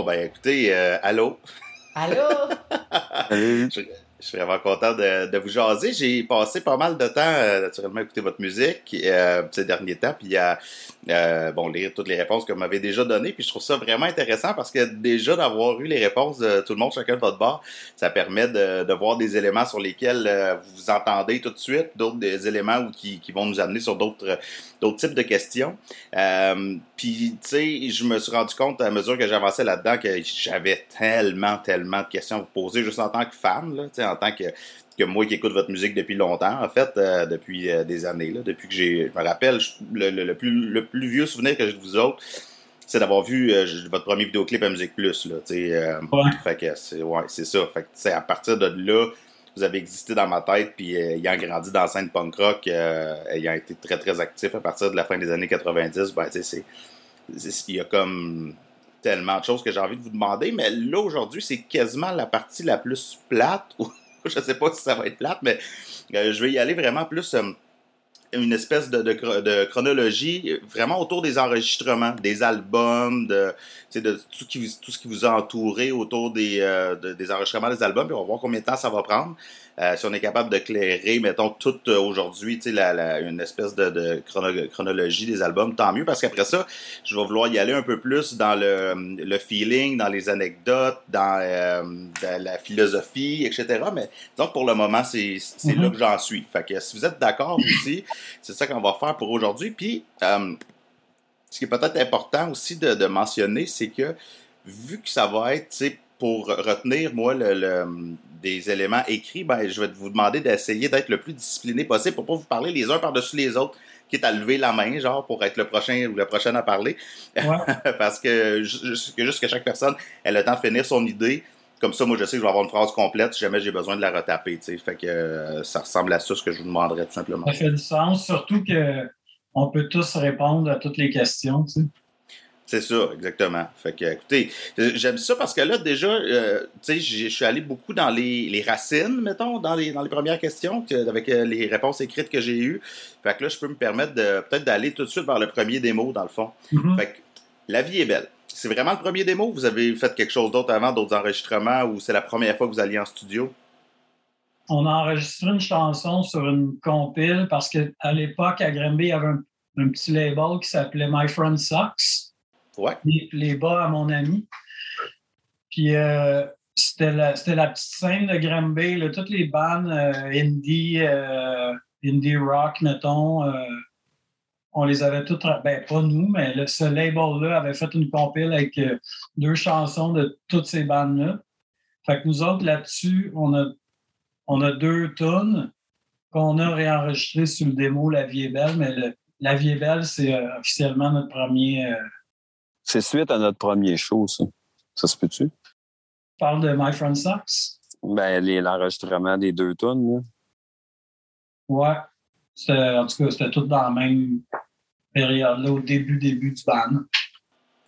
Bon, ben écoutez, euh, allô? Allô? je, je, suis vraiment content de, de vous jaser. J'ai passé pas mal de temps, euh, naturellement, à écouter votre musique euh, ces derniers temps, puis à euh, bon, lire toutes les réponses que vous m'avez déjà données. Puis je trouve ça vraiment intéressant parce que déjà d'avoir eu les réponses de tout le monde, chacun de votre bord, ça permet de, de voir des éléments sur lesquels euh, vous vous entendez tout de suite, d'autres des éléments où, qui, qui vont nous amener sur d'autres d'autres types de questions. Euh, puis, tu sais, je me suis rendu compte à mesure que j'avançais là-dedans que j'avais tellement, tellement de questions à vous poser juste en tant que fan, là, tu sais, en tant que que moi qui écoute votre musique depuis longtemps, en fait, euh, depuis euh, des années, là, depuis que j'ai, je me rappelle, le, le, le, plus, le plus vieux souvenir que j'ai de vous autres, c'est d'avoir vu euh, votre premier vidéoclip à Musique Plus, là, tu sais. ouais. Fait que c'est, ouais, c'est ça. Fait que, c'est à partir de là, vous avez existé dans ma tête, puis euh, ayant grandi dans la scène punk rock, euh, ayant été très très actif à partir de la fin des années 90, ben c'est, il y a comme tellement de choses que j'ai envie de vous demander, mais là aujourd'hui, c'est quasiment la partie la plus plate, ou je sais pas si ça va être plate, mais euh, je vais y aller vraiment plus une espèce de, de, chronologie vraiment autour des enregistrements, des albums, de, de tout, ce qui, tout ce qui vous a entouré autour des, euh, de, des enregistrements des albums, puis on va voir combien de temps ça va prendre. Euh, si on est capable de clairer, mettons, tout euh, aujourd'hui, tu sais, la, la, une espèce de, de chrono chronologie des albums, tant mieux, parce qu'après ça, je vais vouloir y aller un peu plus dans le, le feeling, dans les anecdotes, dans, euh, dans la philosophie, etc. Mais donc pour le moment, c'est mm -hmm. là que j'en suis. Fait que si vous êtes d'accord aussi, c'est ça qu'on va faire pour aujourd'hui. Puis, ce qui est peut-être important aussi de, de mentionner, c'est que vu que ça va être, tu sais, pour retenir, moi, le, le, des éléments écrits, ben, je vais vous demander d'essayer d'être le plus discipliné possible pour pas vous parler les uns par-dessus les autres, quitte à lever la main, genre, pour être le prochain ou la prochaine à parler. Ouais. Parce que juste, que chaque personne ait le temps de finir son idée. Comme ça, moi, je sais que je vais avoir une phrase complète si jamais j'ai besoin de la retaper, tu sais. Fait que euh, ça ressemble à ça, ce que je vous demanderais, tout simplement. Ça fait du sens, surtout que on peut tous répondre à toutes les questions, tu sais. C'est ça, exactement. Fait que, écoutez, j'aime ça parce que là, déjà, euh, tu sais, je suis allé beaucoup dans les, les, racines, mettons, dans les, dans les premières questions, que, avec euh, les réponses écrites que j'ai eues. Fait que là, je peux me permettre de peut-être d'aller tout de suite vers le premier démo, dans le fond. Mm -hmm. Fait que, La vie est belle. C'est vraiment le premier démo vous avez fait quelque chose d'autre avant, d'autres enregistrements, ou c'est la première fois que vous alliez en studio? On a enregistré une chanson sur une compile parce qu'à l'époque, à Granby, il y avait un, un petit label qui s'appelait My Friend Sucks. Les, bas à mon ami. Puis euh, c'était la, la, petite scène de Granby, là, toutes les bandes euh, indie, euh, indie rock, mettons, on les avait toutes, ben pas nous, mais ce label-là avait fait une compile avec deux chansons de toutes ces bandes-là. Fait que nous autres, là-dessus, on a, on a deux tonnes qu'on a réenregistrées sur le démo La Vie est belle, mais le, La Vie est belle, c'est officiellement notre premier c'est suite à notre premier show, ça. Ça se peut-tu? Tu parles de My Friend Sucks? Ben, l'enregistrement des deux tonnes, là. Ouais. En tout cas, c'était tout dans la même période-là, au début, début du band.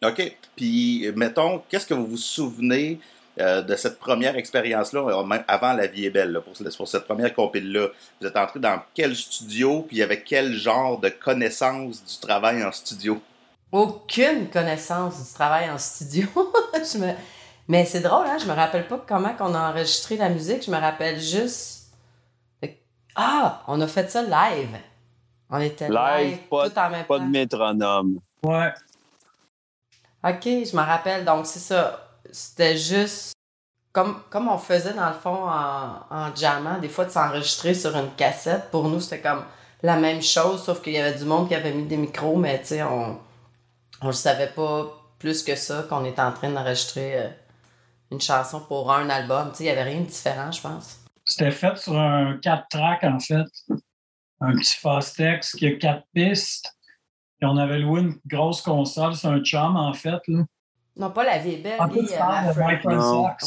OK. Puis, mettons, qu'est-ce que vous vous souvenez euh, de cette première expérience-là, même avant La vie est belle, là, pour, pour, cette première compile-là? Vous êtes entré dans quel studio, puis avec quel genre de connaissance du travail en studio? Aucune connaissance du travail en studio. je me... Mais c'est drôle, hein? Je me rappelle pas comment on a enregistré la musique. Je me rappelle juste. Ah, on a fait ça live. On était live, live pas, tout en même pas temps. de métronome. Ouais. OK, je me rappelle. Donc, c'est ça. C'était juste comme, comme on faisait dans le fond en, en jammant, des fois de s'enregistrer sur une cassette. Pour nous, c'était comme la même chose, sauf qu'il y avait du monde qui avait mis des micros, mais tu sais, on on ne savait pas plus que ça qu'on était en train d'enregistrer euh, une chanson pour un album. Il n'y avait rien de différent, je pense. C'était fait sur un 4 tracks, en fait. Un petit Fostex qui a quatre pistes. Et on avait loué une grosse console sur un chum, en fait. Là. Non, pas la vie belle. En My Ouais, ouais,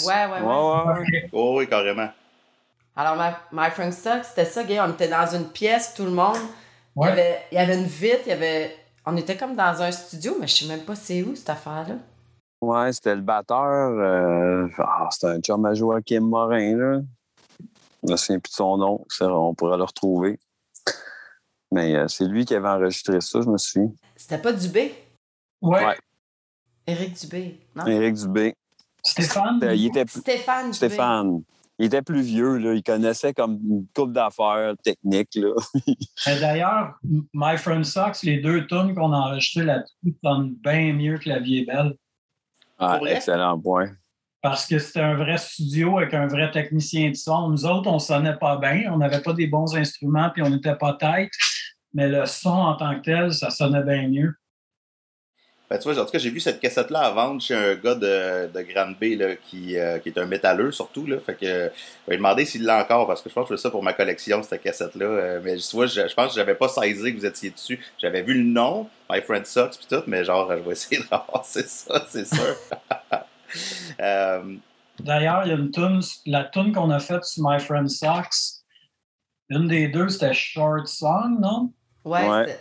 ouais. ouais, ouais. Oh, oui, carrément. Alors, My, My Frank Stock, c'était ça, gars. On était dans une pièce, tout le monde. Ouais. Il, y avait, il y avait une vitre, il y avait on était comme dans un studio, mais je sais même pas c'est où cette affaire-là. Ouais, c'était le batteur. Euh... Oh, c'était un chum à Joachim Morin, là. Je me souviens plus de son nom. On pourrait le retrouver. Mais euh, c'est lui qui avait enregistré ça, je me souviens. C'était pas Dubé? Ouais. ouais. Éric Dubé, non? Éric Dubé. Stéphane? Euh, il était Stéphane Dubé. Stéphane. Il était plus vieux, là. Il connaissait comme une coupe d'affaires. Mais D'ailleurs, My Friend Sucks, les deux tunes qu'on a enregistrées là-dessus sonnent bien mieux que La Vie est belle. Ah, excellent point. Parce que c'était un vrai studio avec un vrai technicien de son. Nous autres, on sonnait pas bien. On n'avait pas des bons instruments puis on n'était pas tête. Mais le son en tant que tel, ça sonnait bien mieux. Ben, tu vois, en tout cas, j'ai vu cette cassette-là à vendre chez un gars de, de Grande B là, qui, euh, qui est un métalleux surtout. Là, fait que, euh, je vais demander s'il l'a encore parce que je pense que je fais ça pour ma collection, cette cassette-là. Euh, mais tu vois, je, je pense que j'avais pas saisi que vous étiez dessus. J'avais vu le nom, My Friend Sucks, puis tout, mais genre, je vais essayer de ramasser ça, c'est sûr. Euh, D'ailleurs, il y a une tune, la tune qu'on a faite sur My Friend Sucks, une des deux, c'était Short Song, non? Ouais, Ouais.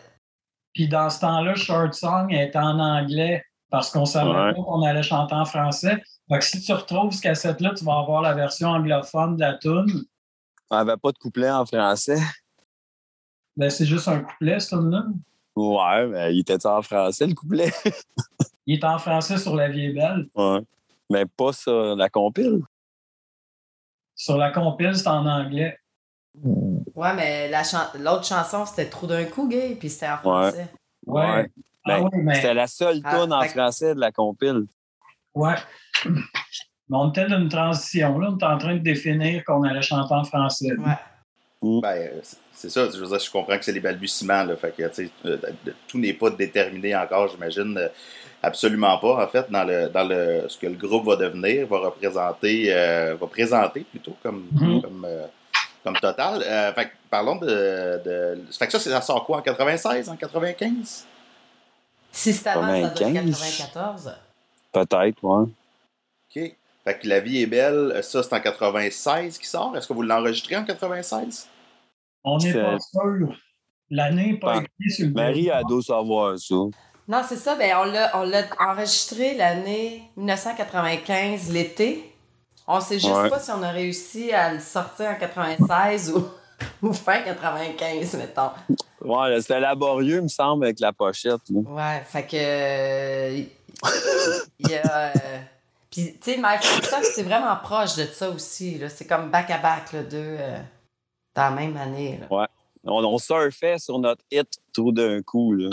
Puis dans ce temps-là, Short Song était en anglais parce qu'on savait Ouais. pas qu'on allait chanter en français. Fait que si tu retrouves ce cassette-là, tu vas avoir la version anglophone de la tune. On n'avait pas de couplet en français. Ben, c'est juste un couplet, ce tune-là. Ouais, mais il était en français, le couplet? Il est en français sur La Vie est belle. Ouais. Mais pas sur la compile. Sur la compile, c'est en anglais. Ouais, mais la chan- l'autre chanson, c'était Trop d'un coup, gay, puis c'était en français. Ouais. Ouais. Ah Ben, oui, mais, C'était la seule Ah, tune en fait français de la compile. ouais. Mais on était dans une transition. Là. On était en train de définir qu'on allait chanter en français. Ouais. Ben, euh, c'est- ça, je veux dire, je comprends que c'est les balbutiements, là, fait que, tu sais, euh, tout n'est pas déterminé encore, j'imagine, euh, absolument pas, en fait, dans le, dans le, ce que le groupe va devenir, va représenter, euh, va présenter plutôt comme, Mhm. comme, euh, comme total. Euh, fait que, parlons de, de, fait que ça, c'est- ça sort quoi, en 96, en 95? Si c'était avant, ça doit être 95. 94. Peut-être, ouais. OK. Fait que La vie est belle, ça, c'est en 96 qui sort. Est-ce que vous l'enregistrez en 96? On n'est C'est- pas sûr. L'année n'est pas écrite sur le Marie a dû savoir ça. Non, c'est ça. Ben, on l'a, on l'a enregistré l'année 1995, l'été. On sait juste Ouais. pas si on a réussi à le sortir en 96 ou, ou fin 95, mettons. Ouais, c'était laborieux, il me semble, avec la pochette. là. Ouais, fait que. euh, Il y a. euh, Puis, tu sais, Michael Fox, c'est vraiment proche de ça aussi. Là. C'est comme back-à-back, là, deux. euh, dans la même année. Là. On, on surfait sur notre hit tout d'un coup. Là.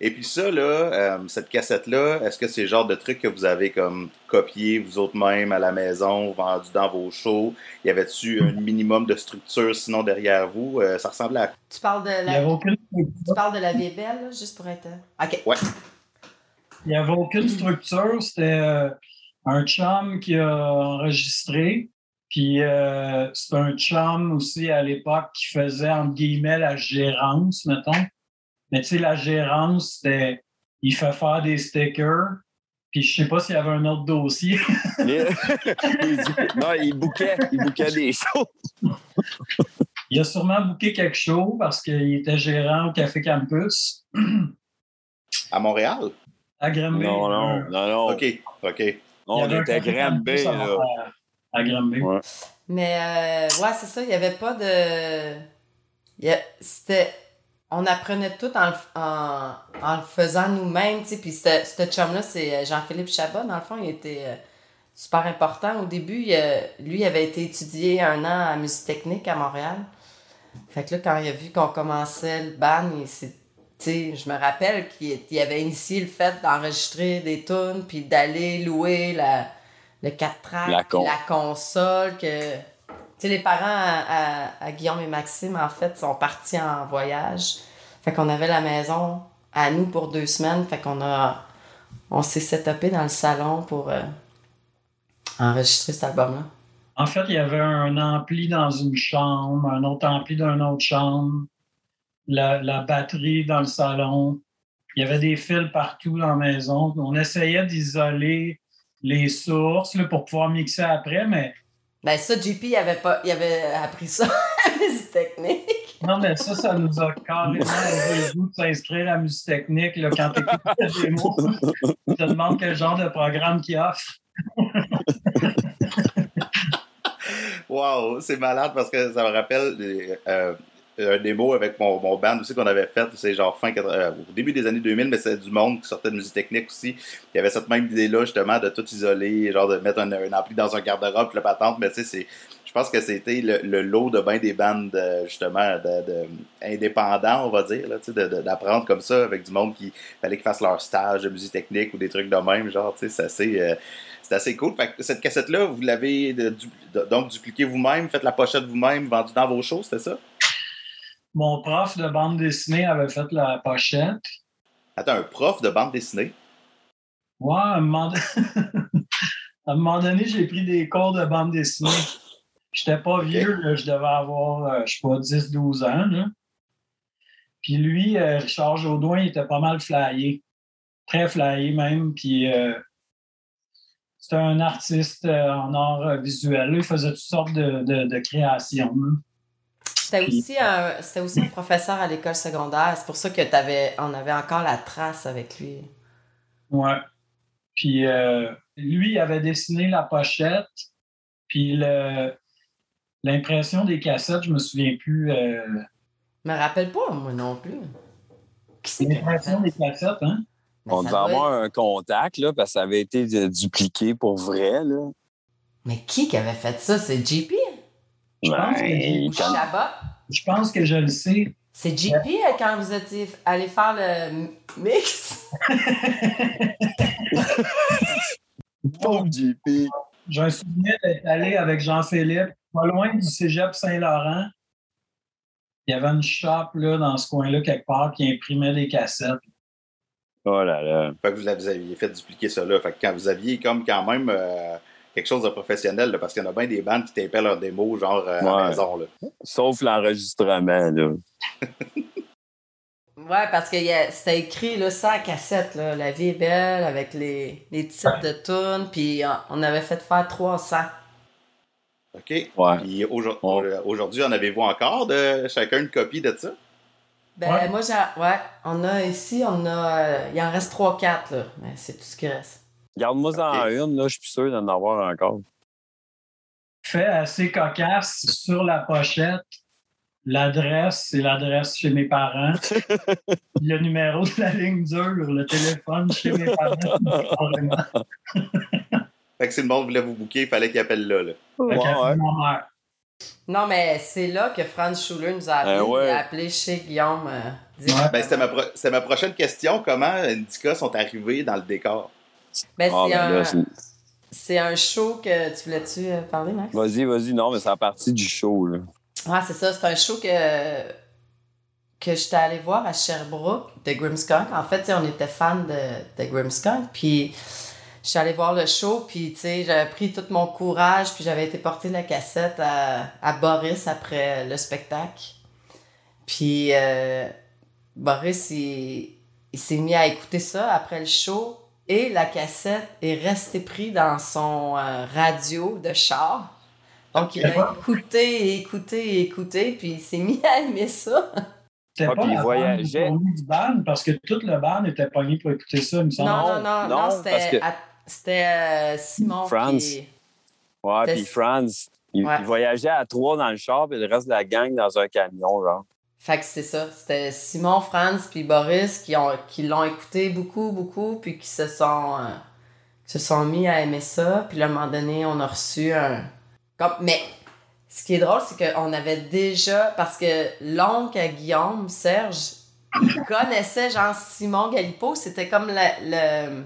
Et puis ça, là, euh, cette cassette-là, est-ce que c'est le genre de truc que vous avez comme copié vous autres même à la maison, vendu dans vos shows? Y avait-tu un minimum de structure sinon derrière vous? Euh, ça ressemblait à... Tu parles de n'y la. aucune, Tu parles de la là, juste pour être. euh, OK. Ouais. il y avait aucune structure. C'était euh, un chum qui a enregistré. Puis euh, c'est un chum aussi à l'époque qui faisait, entre guillemets, la gérance, mettons. Mais tu sais, la gérance, c'était il fait faire des stickers. Puis je sais pas s'il y avait un autre dossier. Non, il bouquait, il bouquait des choses. Il a sûrement booké quelque chose parce qu'il était gérant au Café Campus à Montréal? à Granby. Non, non, non, non. OK, OK. Y On était Café Granby, à là. À Granby. Ouais. Mais euh, ouais, c'est ça, il n'y avait pas de. a- C'était. On apprenait tout en, en, en le faisant nous-mêmes, tu sais. Puis ce ce chum-là, c'est euh, Jean-Philippe Chabot. Dans le fond, il était euh, super important. Au début, il, euh, lui, il avait été étudié un an à musique technique à Montréal. Fait que là, quand il a vu qu'on commençait le band, il s'est- je me rappelle qu'il il avait initié le fait d'enregistrer des tunes, puis d'aller louer la, le 4 tracks, La con- la console, que... Les parents à, Guillaume et Maxime, en fait, sont partis en voyage. Fait qu'on avait la maison à nous pour deux semaines. Fait qu'on a... On s'est setupé dans le salon pour euh, enregistrer cet album-là. En fait, il y avait un ampli dans une chambre, un autre ampli dans une autre chambre, la, la batterie dans le salon. Il y avait des fils partout dans la maison. On essayait d'isoler les sources pour pouvoir mixer après, mais Ben ça, JP, il avait, pas, il avait appris ça à la musique technique. non, mais ça, ça nous a carrément le goût de s'inscrire à la musique technique là, quand tu écoutes la démo. Tu te demandes quel genre de programme qu'il offre. Wow, c'est malade parce que ça me rappelle. euh, un démo avec mon, mon band aussi qu'on avait fait, c'est genre fin euh, au début des années 2000, mais c'est du monde qui sortait de musique technique aussi. Y avait cette même idée-là, justement, de tout isoler, genre de mettre un, un ampli dans un garde-robe, la patente, mais tu sais, c'est. Je pense que c'était le, lot de bain des bandes, justement, de, indépendants, on va dire, d'apprendre comme ça avec du monde qui fallait qu'ils fassent leur stage de musique technique ou des trucs de même, genre, tu sais, c'est assez. Euh, assez cool. Fait que cette cassette-là, vous l'avez donc dupliqué vous-même, faites la pochette vous-même, vendue dans vos shows, c'était ça? Mon prof de bande dessinée avait fait la pochette. Attends, un prof de bande dessinée? Ouais, à un moment, à un moment donné, j'ai pris des cours de bande dessinée. J'étais pas vieux, je devais avoir, euh, je sais pas, 10-12 ans. Puis lui, euh, Richard Jaudoin, il était pas mal flyé. Très flyé même. Puis euh, c'était un artiste en art visuel. Il faisait toutes sortes de, créations. C'était aussi, un, aussi un professeur à l'école secondaire. C'est pour ça que avais, on avait encore la trace avec lui. Ouais. Puis lui, il avait dessiné la pochette. Puis le, L'impression des cassettes, je me souviens plus. Euh... Je me rappelle pas, moi non plus. L'impression des cassettes, hein? Ben, On devait avoir un contact, là, parce que ça avait été dupliqué pour vrai, là. Mais qui qui avait fait ça? C'est JP? Je pense que Je pense que je le sais. C'est JP euh, quand vous étiez allé faire le mix? Pauvre JP. J'ai un souvenir d'être allé avec Jean-Philippe pas loin du cégep Saint-Laurent. Il y avait une shop là, dans ce coin-là, quelque part, qui imprimait des cassettes. Oh là là. Fait que vous aviez fait dupliquer ça là. Fait que quand vous aviez comme quand même euh, quelque chose de professionnel, parce qu'il y en a bien des bandes qui tapaient leurs démos, genre euh, à la maison. Là. Sauf l'enregistrement, là. Ouais, parce que c'était écrit là, ça cassette, là, La vie est belle, avec les, les titres de tunes, puis on avait fait faire 300. OK. Ouais. Puis aujourd'hui, en avez-vous encore de chacun une copie de ça? Ben, moi, j'ai. Ouais, on a ici, on a. Euh, il en reste 3-4, là. Mais c'est tout ce qui reste. Garde-moi ça en une, là. Je suis sûr d'en avoir encore. Fait assez cocasse sur la pochette. L'adresse, c'est l'adresse chez mes parents. le numéro de la ligne dure, le téléphone chez mes parents. Fait que si le monde voulait vous booker, il fallait qu'il appelle là. là. Ouais, Non, mais c'est là que Franz Schuller nous a appelé. Ben il a appelé chez Guillaume. Euh, ben, c'était ma, ma, prochaine question. Comment Indica sont arrivés dans le décor? Ben, ah, c'est ben un... C'est un show que tu voulais-tu euh, parler, Max? Vas-y, vas-y. Non, mais c'est la partie du show. Là. Ah, c'est ça. C'est un show que, que j'étais allé voir à Sherbrooke de Grimmskunk. En fait, on était fans de, de Grimmskunk. Puis je suis allée voir le show, puis tu sais, j'avais pris tout mon courage, puis j'avais été porter la cassette à, Boris après le spectacle. Puis euh, Boris, il, s'est mis à écouter ça après le show, et la cassette est restée prise dans son euh, radio de char. Donc, il a écouté et écouté et écouté, puis il s'est mis à aimer ça. C'était pas la voyageait. du band, parce que toute le band était pogné pour écouter ça, il me semble. Non, non, non, non, c'était euh, Simon. Franz. Qui... Ouais, puis Franz. Il, voyageait à trois dans le char, puis le reste de la gang dans un camion, genre. Fait que c'est ça. C'était Simon, Franz, puis Boris qui ont qui l'ont écouté beaucoup, beaucoup, puis qui se sont, euh, se sont mis à aimer ça. Puis à un moment donné, on a reçu un. Comme... Mais ce qui est drôle, c'est qu'on avait déjà. Parce que l'oncle à Guillaume, Serge, il connaissait genre Simon Galipo. C'était comme le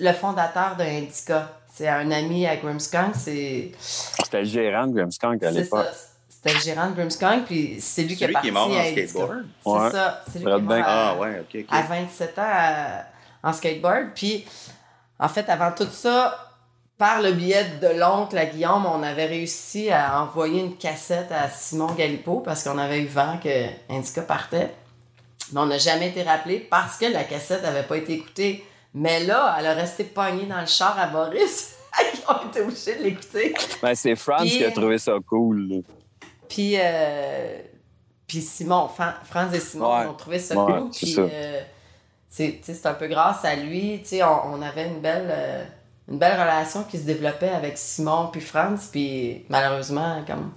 le fondateur de Indica. C'est un ami à Grimmskunk. C'était le gérant de Grimmskunk à l'époque. C'était le gérant de Grimmskunk, puis c'est lui qui est parti qui est mort en skateboard. C'est ça. C'est lui qui est mort à, ah, ouais, à 27 ans en skateboard. Puis, en fait, avant tout ça, par le biais de l'oncle à Guillaume, on avait réussi à envoyer une cassette à Simon Galipo parce qu'on avait eu vent que Indica partait. Mais on n'a jamais été rappelé parce que la cassette n'avait pas été écoutée mais là, elle a resté pognée dans le char à Boris. Ils ont été obligés de l'écouter. Ben, c'est Franz qui a trouvé ça cool. Puis, euh, puis Simon, Franz et Simon ont trouvé ça cool. Puis, euh, c'est un peu grâce à lui. On, on avait une belle, euh, une belle relation qui se développait avec Simon puis Franz. Puis malheureusement, comme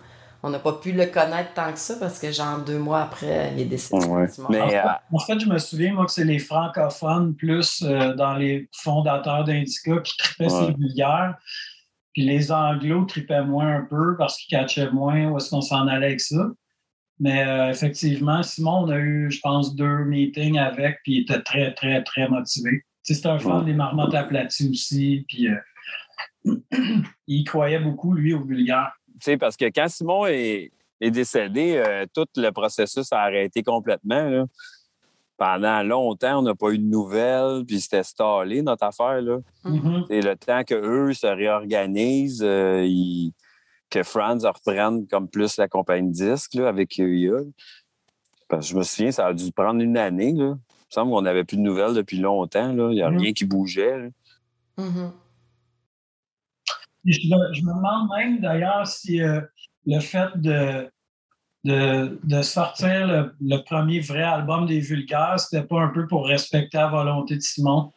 on n'a pas pu le connaître tant que ça parce que, genre, deux mois après, il est décédé. Ouais. Mais, en, fait, euh, en fait, je me souviens, moi, que c'est les francophones plus euh, dans les fondateurs d'Indica qui tripaient Ouais. ces vulgaires. Puis les anglos tripaient moins un peu parce qu'ils catchaient moins où est-ce qu'on s'en allait avec ça. Mais euh, effectivement, Simon, on a eu, je pense, deux meetings avec, puis il était très, très, très motivé. C'est un fan des marmottes aplaties aussi, puis euh, il croyait beaucoup, lui, au vulgaire. tu sais, parce que quand Simon est, est décédé, euh, tout le processus a arrêté complètement. là. Pendant longtemps, on n'a pas eu de nouvelles, puis c'était stallé, notre affaire. Là. Mhm. Et le temps qu'eux se réorganisent, euh, ils- que Franz reprenne comme plus la compagnie de disques là, avec EIA. Parce que je me souviens, ça a dû prendre une année. Là. Il me semble qu'on n'avait plus de nouvelles depuis longtemps. là. Il n'y a Mhm. rien qui bougeait. là. Mhm. Puis Je me, je me demande même d'ailleurs si euh, le fait de, de, de sortir le, le premier vrai album des Vulgaires, c'était pas un peu pour respecter la volonté de Simon?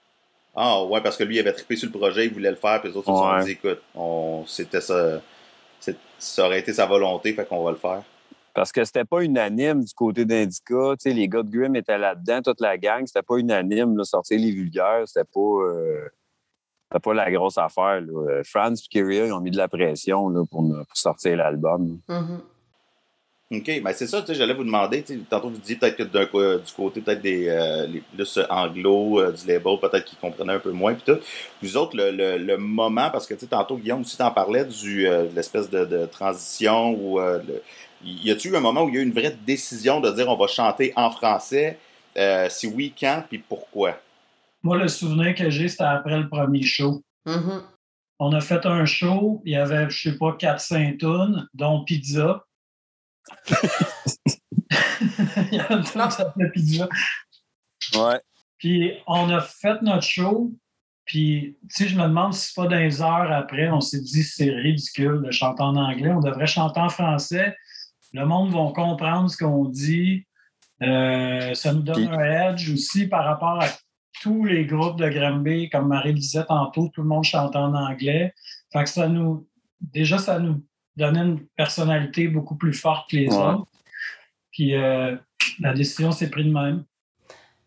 Ah, ouais, parce que lui, il avait trippé sur le projet, il voulait le faire, puis les autres se sont dit, écoute, on, c'était ça, c'est- ça aurait été sa volonté, fait qu'on va le faire. Parce que c'était pas unanime du côté d'Indica. Tu sais, les gars de Grimm étaient là-dedans, toute la gang. C'était pas unanime. Là, sortir les vulgaires, c'était pas, euh, c'était pas la grosse affaire. Là. Euh, Franz et Kyria, ils ont mis de la pression là, pour, pour sortir l'album. Mhm. OK, ben c'est ça, tu sais, j'allais vous demander, tu sais, tantôt vous disiez peut-être que d'un du côté peut-être des euh, les plus anglo euh, du label, peut-être qu'ils comprenaient un peu moins puis tout. Vous autres, le, le, le moment, parce que tu sais, tantôt Guillaume aussi t'en parlait du euh, de l'espèce de, de transition ou euh, le- y a-tu eu un moment où il y a eu une vraie décision de dire on va chanter en français? Euh, si oui, quand puis pourquoi? Moi, le souvenir que j'ai, c'était après le premier show. Mhm. On a fait un show, il y avait, je sais pas, 4-5 tonnes, dont Pizza. il y a qui s'appelait Pizza. Ouais. Puis on a fait notre show, puis tu sais, je me demande si c'est pas dans les heures après, on s'est dit c'est ridicule de chanter en anglais, on devrait chanter en français. Le monde va comprendre ce qu'on dit. Euh, ça nous donne Puis- un edge aussi par rapport à tous les groupes de Granby, comme Marie le disait tantôt, tout le monde chante en anglais. Fait que ça nous. Déjà, ça nous donnait une personnalité beaucoup plus forte que les Ouais. autres. Puis euh, la décision s'est prise de même.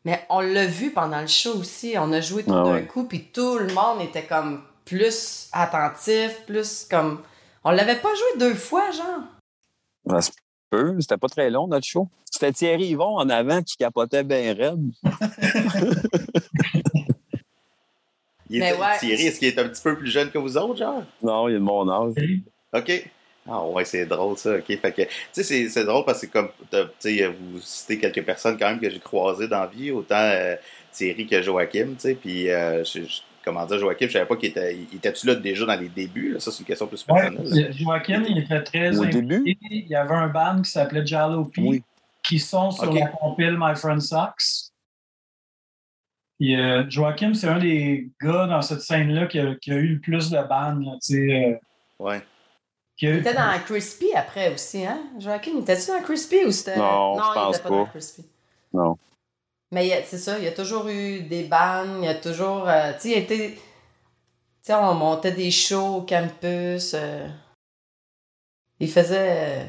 Mais on l'a vu pendant le show aussi. On a joué tout Ah d'un ouais. coup, puis tout le monde était comme plus attentif, plus comme. On l'avait pas joué deux fois, genre. Ça se peut. C'était pas très long, notre show. C'était Thierry Yvon en avant qui capotait bien raide. Il était- ouais. Thierry, est-ce qu'il est un petit peu plus jeune que vous autres, genre? Non, il est de mon âge. OK. Ah ouais, c'est drôle ça. OK. Fait que, tu sais, c'est- c'est drôle parce que comme, tu sais, vous citez quelques personnes quand même que j'ai croisées dans la vie, autant euh, Thierry que Joachim, tu sais, puis euh, je- je- comment dire, Joachim, je savais pas qu'il était, il était-tu là déjà dans les débuts, là? ça c'est une question plus Ouais, personnelle. Joachim, il était très Au début? Il y avait un band qui s'appelait Jalopy, Oui. qui sont sur Ok. la compile My Friend Sucks. Puis, euh, Joachim, c'est un des gars dans cette scène-là qui a, qui a eu le plus de bandes. tu sais, euh, Ouais. Il était dans Crispy après aussi, hein? Joaquin, était-tu dans Crispy ou c'était. Non, je il pense était pas dans pas. Crispy. Non. Mais il c'est ça, il y a toujours eu des bands, il y a toujours. euh, tu sais, il était. Tu sais, on montait des shows au campus. euh, il faisait. euh,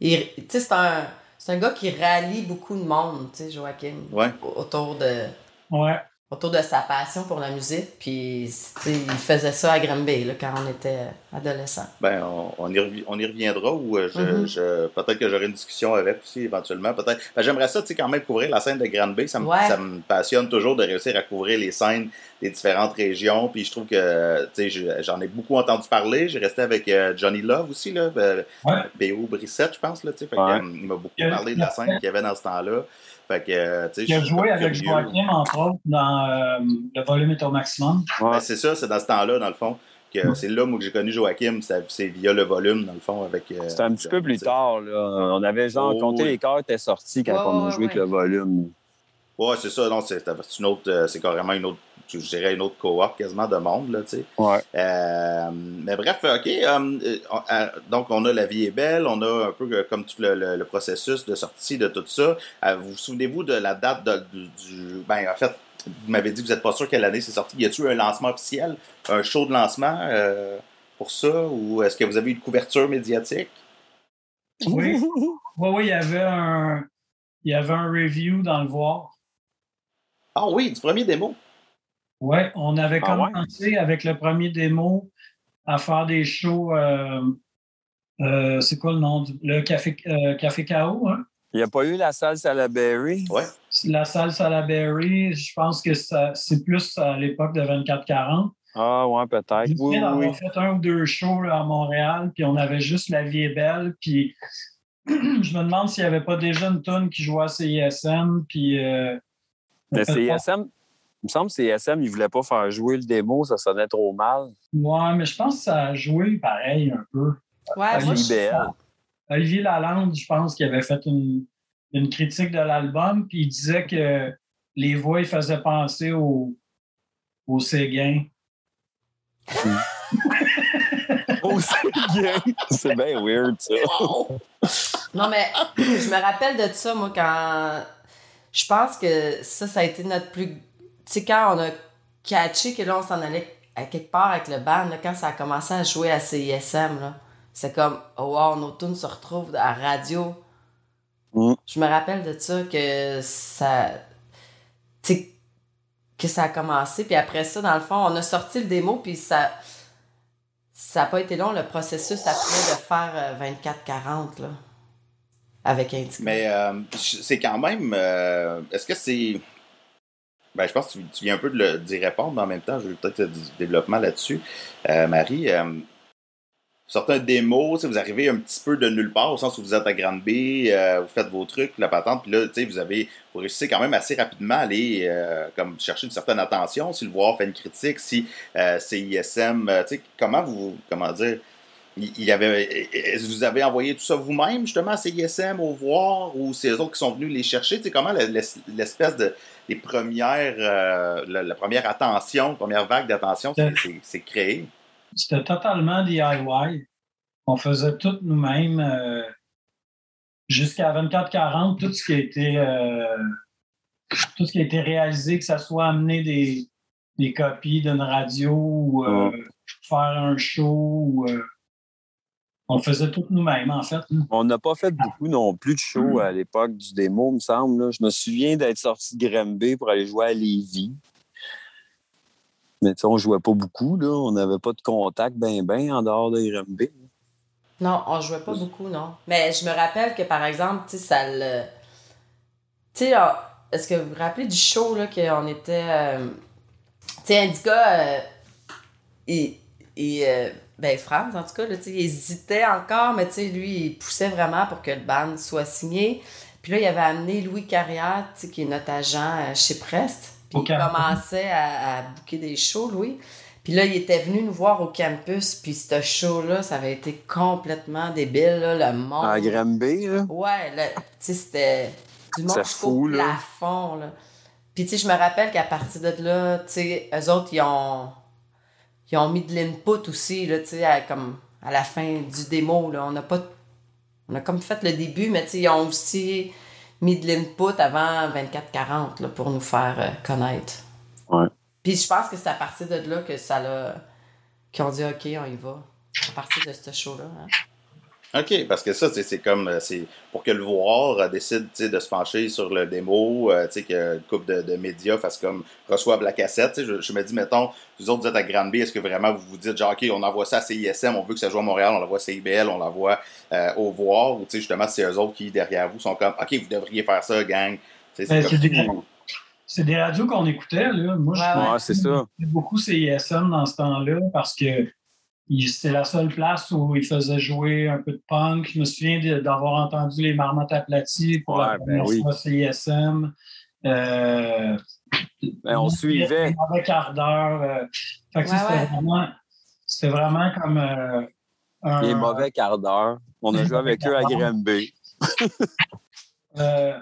il- Tu sais, c'est un, c'est un gars qui rallie beaucoup de monde, tu sais, Joachim. Ouais. Autour de, Ouais. Autour de sa passion pour la musique. Puis, il faisait ça à Granby, là, quand on était adolescent. Ben, on, on y, revi- on y reviendra ou euh, je, Mhm. je- peut-être que j'aurai une discussion avec aussi éventuellement. Peut-être. Ben, j'aimerais ça, tu sais, quand même couvrir la scène de Grande Bay. Ça me, Ouais. ça me passionne toujours de réussir à couvrir les scènes des différentes régions. Puis je trouve que, tu sais, je- j'en ai beaucoup entendu parler. J'ai resté avec euh, Johnny Love aussi, là, euh, Ouais. B.O. Brissette, je pense, là, tu sais. Fait Ouais. il m'a beaucoup parlé de la scène qu'il y avait dans ce temps-là. Fait que, euh, tu sais, Il a joué avec. Joachim, entre autres, dans euh, Le volume est au maximum. Ouais. Ben, c'est ça, c'est dans ce temps-là, dans le fond. que C'est là, moi, que j'ai connu Joachim. c'est- via le volume, dans le fond, avec. euh, C'était un petit peu plus tard. Là. On avait genre Oh, compté oui. les cœurs étaient sortis quand on a ouais, joué avec le volume. Ouais, c'est ça. Non, c'est une autre. euh, C'est carrément une autre. Je dirais une autre cohorte quasiment de monde, là, tu sais. Ouais. Euh, mais bref, OK. donc, on a La vie est belle. On a un peu comme tout le, le- le processus de sortie de tout ça. Euh, vous vous souvenez-vous de la date de- du, du- Ben, en fait, vous m'avez dit que vous n'êtes pas sûr quelle année c'est sorti. Y a-t-il eu un lancement officiel? Un show de lancement euh, pour ça? Ou est-ce que vous avez eu une couverture médiatique? Oui. oui, oui, il y avait un, il y avait un review dans le voir. Ah oui, du premier démo. Oui, on avait Ah ouais? commencé avec le premier démo à faire des shows. euh, euh, c'est quoi le nom? Du, le Café, euh, Café K.O., hein? Il n'y a pas eu la salle Salaberry? Ouais. La salle Salaberry, je pense que ça- c'est plus à l'époque de 24-40. Ah, ouais, peut-être. Me Oui, oui, oui. fait un ou deux shows là, à Montréal, puis on avait juste La vie est belle, puis je me demande s'il n'y avait pas déjà une tonne qui jouait à CISM, puis... euh, Mais peut-être- CSM, il me semble que CSM, il ne voulait pas faire jouer le démo, ça sonnait trop mal. Ouais, mais je pense que ça a joué pareil un peu. Ouais, moi, je- est belle. Olivier Lalande, je pense qu'il avait fait une, une critique de l'album, puis il disait que les voix ils faisaient penser au, au Séguin. C'est bien! C'est bien weird, ça. Non, mais je me rappelle de ça, moi, quand. Je pense que ça, ça a été notre plus. Tu sais, quand on a catché que là, on s'en allait à quelque part avec le band, là, quand ça a commencé à jouer à CISM, là, c'est comme, oh wow, nos tunes se retrouvent à radio. Mm. Je me rappelle de ça, que ça. Tu sais, que ça a commencé. Puis après ça, dans le fond, on a sorti le démo, puis ça. Ça n'a pas été long, le processus après de faire euh, 24-40, là. Avec Indica. Mais euh, c'est quand même. euh, Est-ce que c'est. Ben, je pense que tu, viens un peu d'y répondre, mais en même temps, je veux peut-être du développement là-dessus. Euh, Marie, euh, sortez un démo, tu sais, vous arrivez un petit peu de nulle part, au sens où vous êtes à Grande B, euh, vous faites vos trucs, la patente, puis là, tu sais, vous avez, vous réussissez quand même assez rapidement à aller euh, comme chercher une certaine attention, si le voir fait une critique, si euh, c'est ISM, euh, tu sais, comment vous, comment dire, il avait, vous avez envoyé tout ça vous-même, justement, à CISM, au voir, ou c'est eux autres qui sont venus les chercher? Tu sais, comment le- l'es- l'espèce de, les premières, euh, la, la première attention, la première vague d'attention s'est créée? C'était totalement DIY. On faisait tout nous-mêmes. euh, Jusqu'à 24-40, tout ce qui a été euh, tout ce qui a été réalisé, que ça soit amener des, des copies d'une radio ou euh, faire un show, ou, on faisait tout nous-mêmes, en fait. On n'a pas fait beaucoup non plus de shows à l'époque du démo, me semble. là. Je me souviens d'être sorti de Granby pour aller jouer à Lévis. Mais on jouait pas beaucoup, là. On n'avait pas de contact ben ben en dehors de Granby. Non, on jouait pas beaucoup, non. Mais je me rappelle que, par exemple, tu sais, ça le... Tu sais, ah, est-ce que vous vous rappelez du show, là, qu'on était... euh, Tu sais, Indica, il, euh, ben, Franz, en tout cas, là, il hésitait encore, mais tu lui, il poussait vraiment pour que le band soit signé. Puis là, il avait amené Louis Carrière, qui est notre agent euh, chez Prest. Puis Au il commençait à, à booker des shows, Louis. Puis là, il était venu nous voir au campus, puis ce show-là, ça avait été complètement débile, là, le monde. À Granby, là? Ouais, là, tu sais, c'était du monde fou, là. plafond, là. Puis, tu sais, je me rappelle qu'à partir de là, tu sais, eux autres, ils ont, ils ont mis de l'input aussi, là, tu sais, à, comme à la fin du démo, là. On n'a pas... On a comme fait le début, mais tu sais, ils ont aussi mis de l'input avant 24-40, là, pour nous faire euh, connaître. Ouais. Puis je pense que c'est à partir de là que ça l'a... qu'ils ont dit, OK, on y va. À partir de ce show-là, hein. OK, parce que ça, c'est c'est comme, euh, c'est pour que le voir euh, décide tu sais, de se pencher sur le démo, euh, tu sais, qu'une couple de, de médias fasse comme, reçoivent la cassette, tu sais, je, je me dis, mettons, vous autres, vous êtes à Granby, est-ce que vraiment vous vous dites, genre, OK, on envoie ça à CISM, on veut que ça joue à Montréal, on l'envoie à CIBL, on l'envoie euh, au voir, ou tu sais, justement, c'est eux autres qui, derrière vous, sont comme, OK, vous devriez faire ça, gang. Ben, c'est comme des- des radios qu'on écoutait. Là. Moi, je Ouais, ouais. Ouais, c'est ça. beaucoup CISM dans ce temps-là parce que c'était la seule place où ils faisaient jouer un peu de punk. Je me souviens d'avoir entendu les marmottes aplaties pour la ben première oui. fois CISM. Euh, Ben, on suivait. Quart d'heure. euh, Ouais, c'était ouais. vraiment, c'était vraiment comme euh, un, Les mauvais quart d'heure. On a joué avec eux à. Granby. euh,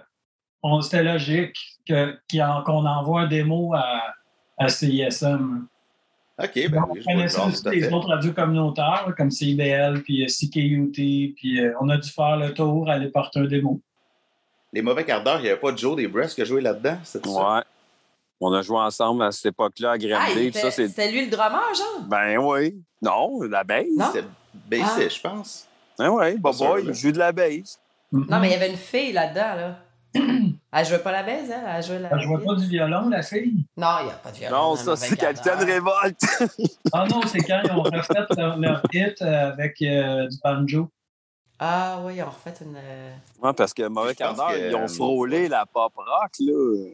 on- c'était logique qu'on envoie un démo à, à CISM. OK, ben on oui, je vois le connaissait genre, aussi les fait. autres radios communautaires, là, comme CIBL, puis euh, CKUT, puis euh, on a dû faire le tour, aller porter un démo. Les mauvais quarts d'heure, il n'y avait pas Joe des Breasts qui a joué là-dedans, c'est ça? Ouais. On a joué ensemble à cette époque-là à Ah, Granby. c'est... c'était lui le drummer, genre? Ben oui. Non, la base. C'était bassiste, Ah. je pense. Ah ouais, Pas Bob sûr, Boy, là. il joue de la base. Non, mais il y avait une fille là-dedans, là. elle jouait pas la baise, elle? Elle jouait la. Elle jouait pas du violon, la fille? Non, il n'y a pas de violon. Non, ça, c'est Capitaine. Révolte. Ah non, c'est quand ils ont refait leur, leur hit euh, avec euh, du banjo. Ah oui, ils ont refait une. euh, Ouais, parce que Mauvais Quart d'heure, ils ont frôlé la pop rock, là.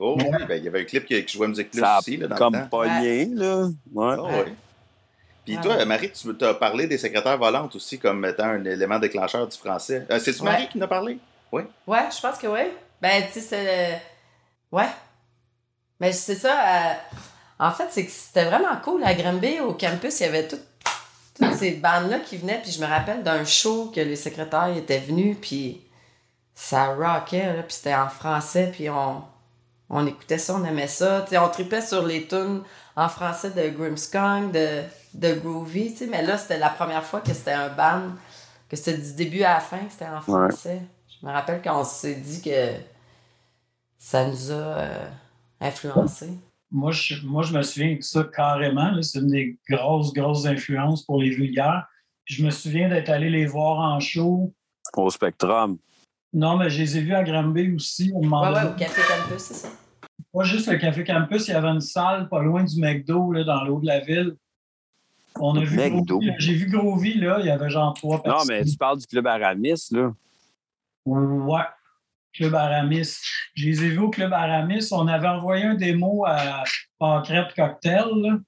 Oh, oui, ben, il y avait un clip qui, qui jouait Musique Plus Ça a aussi, là, dans comme le temps. pogné, là. Ouais. Ah, Ouais. ouais. Puis Ouais. toi, Marie, tu as parlé des secrétaires volantes aussi comme étant un élément déclencheur du français. Euh, C'est-tu Ouais. Marie qui en a parlé? Ouais, je pense que oui. Ben, tu sais, c'est. Ouais. Mais c'est ça. euh, En fait, c'est que c'était vraiment cool. À Granby, au campus, il y avait tout- toutes ces bandes-là qui venaient. Puis je me rappelle d'un show que les secrétaires étaient venus. Puis ça rockait, là. Puis c'était en français. Puis on, on écoutait ça, on aimait ça. Tu sais, on tripait sur les tunes en français de Grimmskong, de, de Groovy. Tu sais, mais là, c'était la première fois que c'était un band, que c'était du début à la fin, que c'était en français. Je me rappelle quand on s'est dit que ça nous a euh, influencés. Moi je, moi, je me souviens de ça carrément. C'est une des grosses, grosses influences pour les vulgaires. Puis je me souviens d'être allé les voir en show. Au Spectrum. Non, mais je les ai vus à Granby aussi. au moment Ouais, ouais, donné. au Café Campus, c'est ça. Pas juste le Café Campus, il y avait une salle pas loin du McDo, là, dans l'eau de la ville. On a vu. J'ai vu Grovy, là, il y avait genre trois Non, personnes. mais tu parles du Club Aramis, là. Ouais. Club Aramis. Je les ai vus au Club Aramis. On avait envoyé un démo à Pancrette Cocktail. là.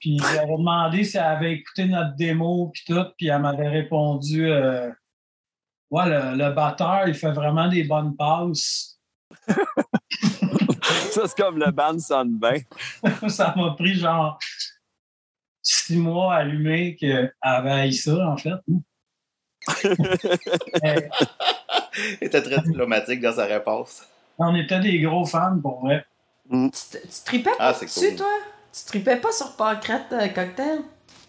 Puis j'avais demandé si elle avait écouté notre démo puis tout, puis elle m'avait répondu euh, Ouais, le, le batteur, il fait vraiment des bonnes passes. Ça, c'est comme le band sonne bien. ça m'a pris genre six mois à allumer qu'elle avait haï ça, en fait. Il était très diplomatique dans sa réponse. on était des gros fans, pour vrai. Tu, te- tu tripais Ah, pas c'est dessus, cool. toi? Tu tripais pas sur Pancrate euh, Cocktail?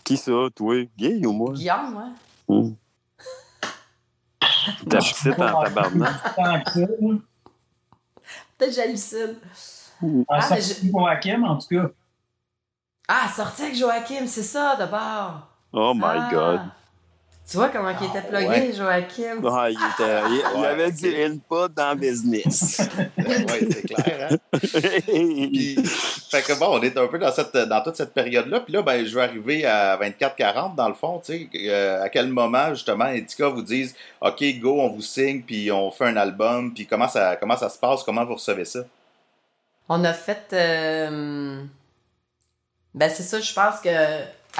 Qui ça, toi? Gay ou moi? Guillaume, ouais. Hum. T'as petite en tabarnak. Peut-être j'hallucine. En Ah, mais sortie pour Hakim, en tout cas. Ah, sorti avec Joachim, c'est ça, d'abord. Oh my Ah. God. Tu vois comment il était plugué, ouais. Joachim? Ah, il, était, il, il Ouais, avait du input dans le business. oui, c'est clair. Hein? Puis, fait que bon, on est un peu dans, cette, dans toute cette période-là. Puis là, ben, je vais arriver à 24-40 dans le fond. Tu sais, Euh, à quel moment, justement, Indica vous disent OK, go, on vous signe, puis on fait un album. Puis comment ça, comment ça se passe? Comment vous recevez ça? On a fait. euh, Ben, c'est ça, je pense que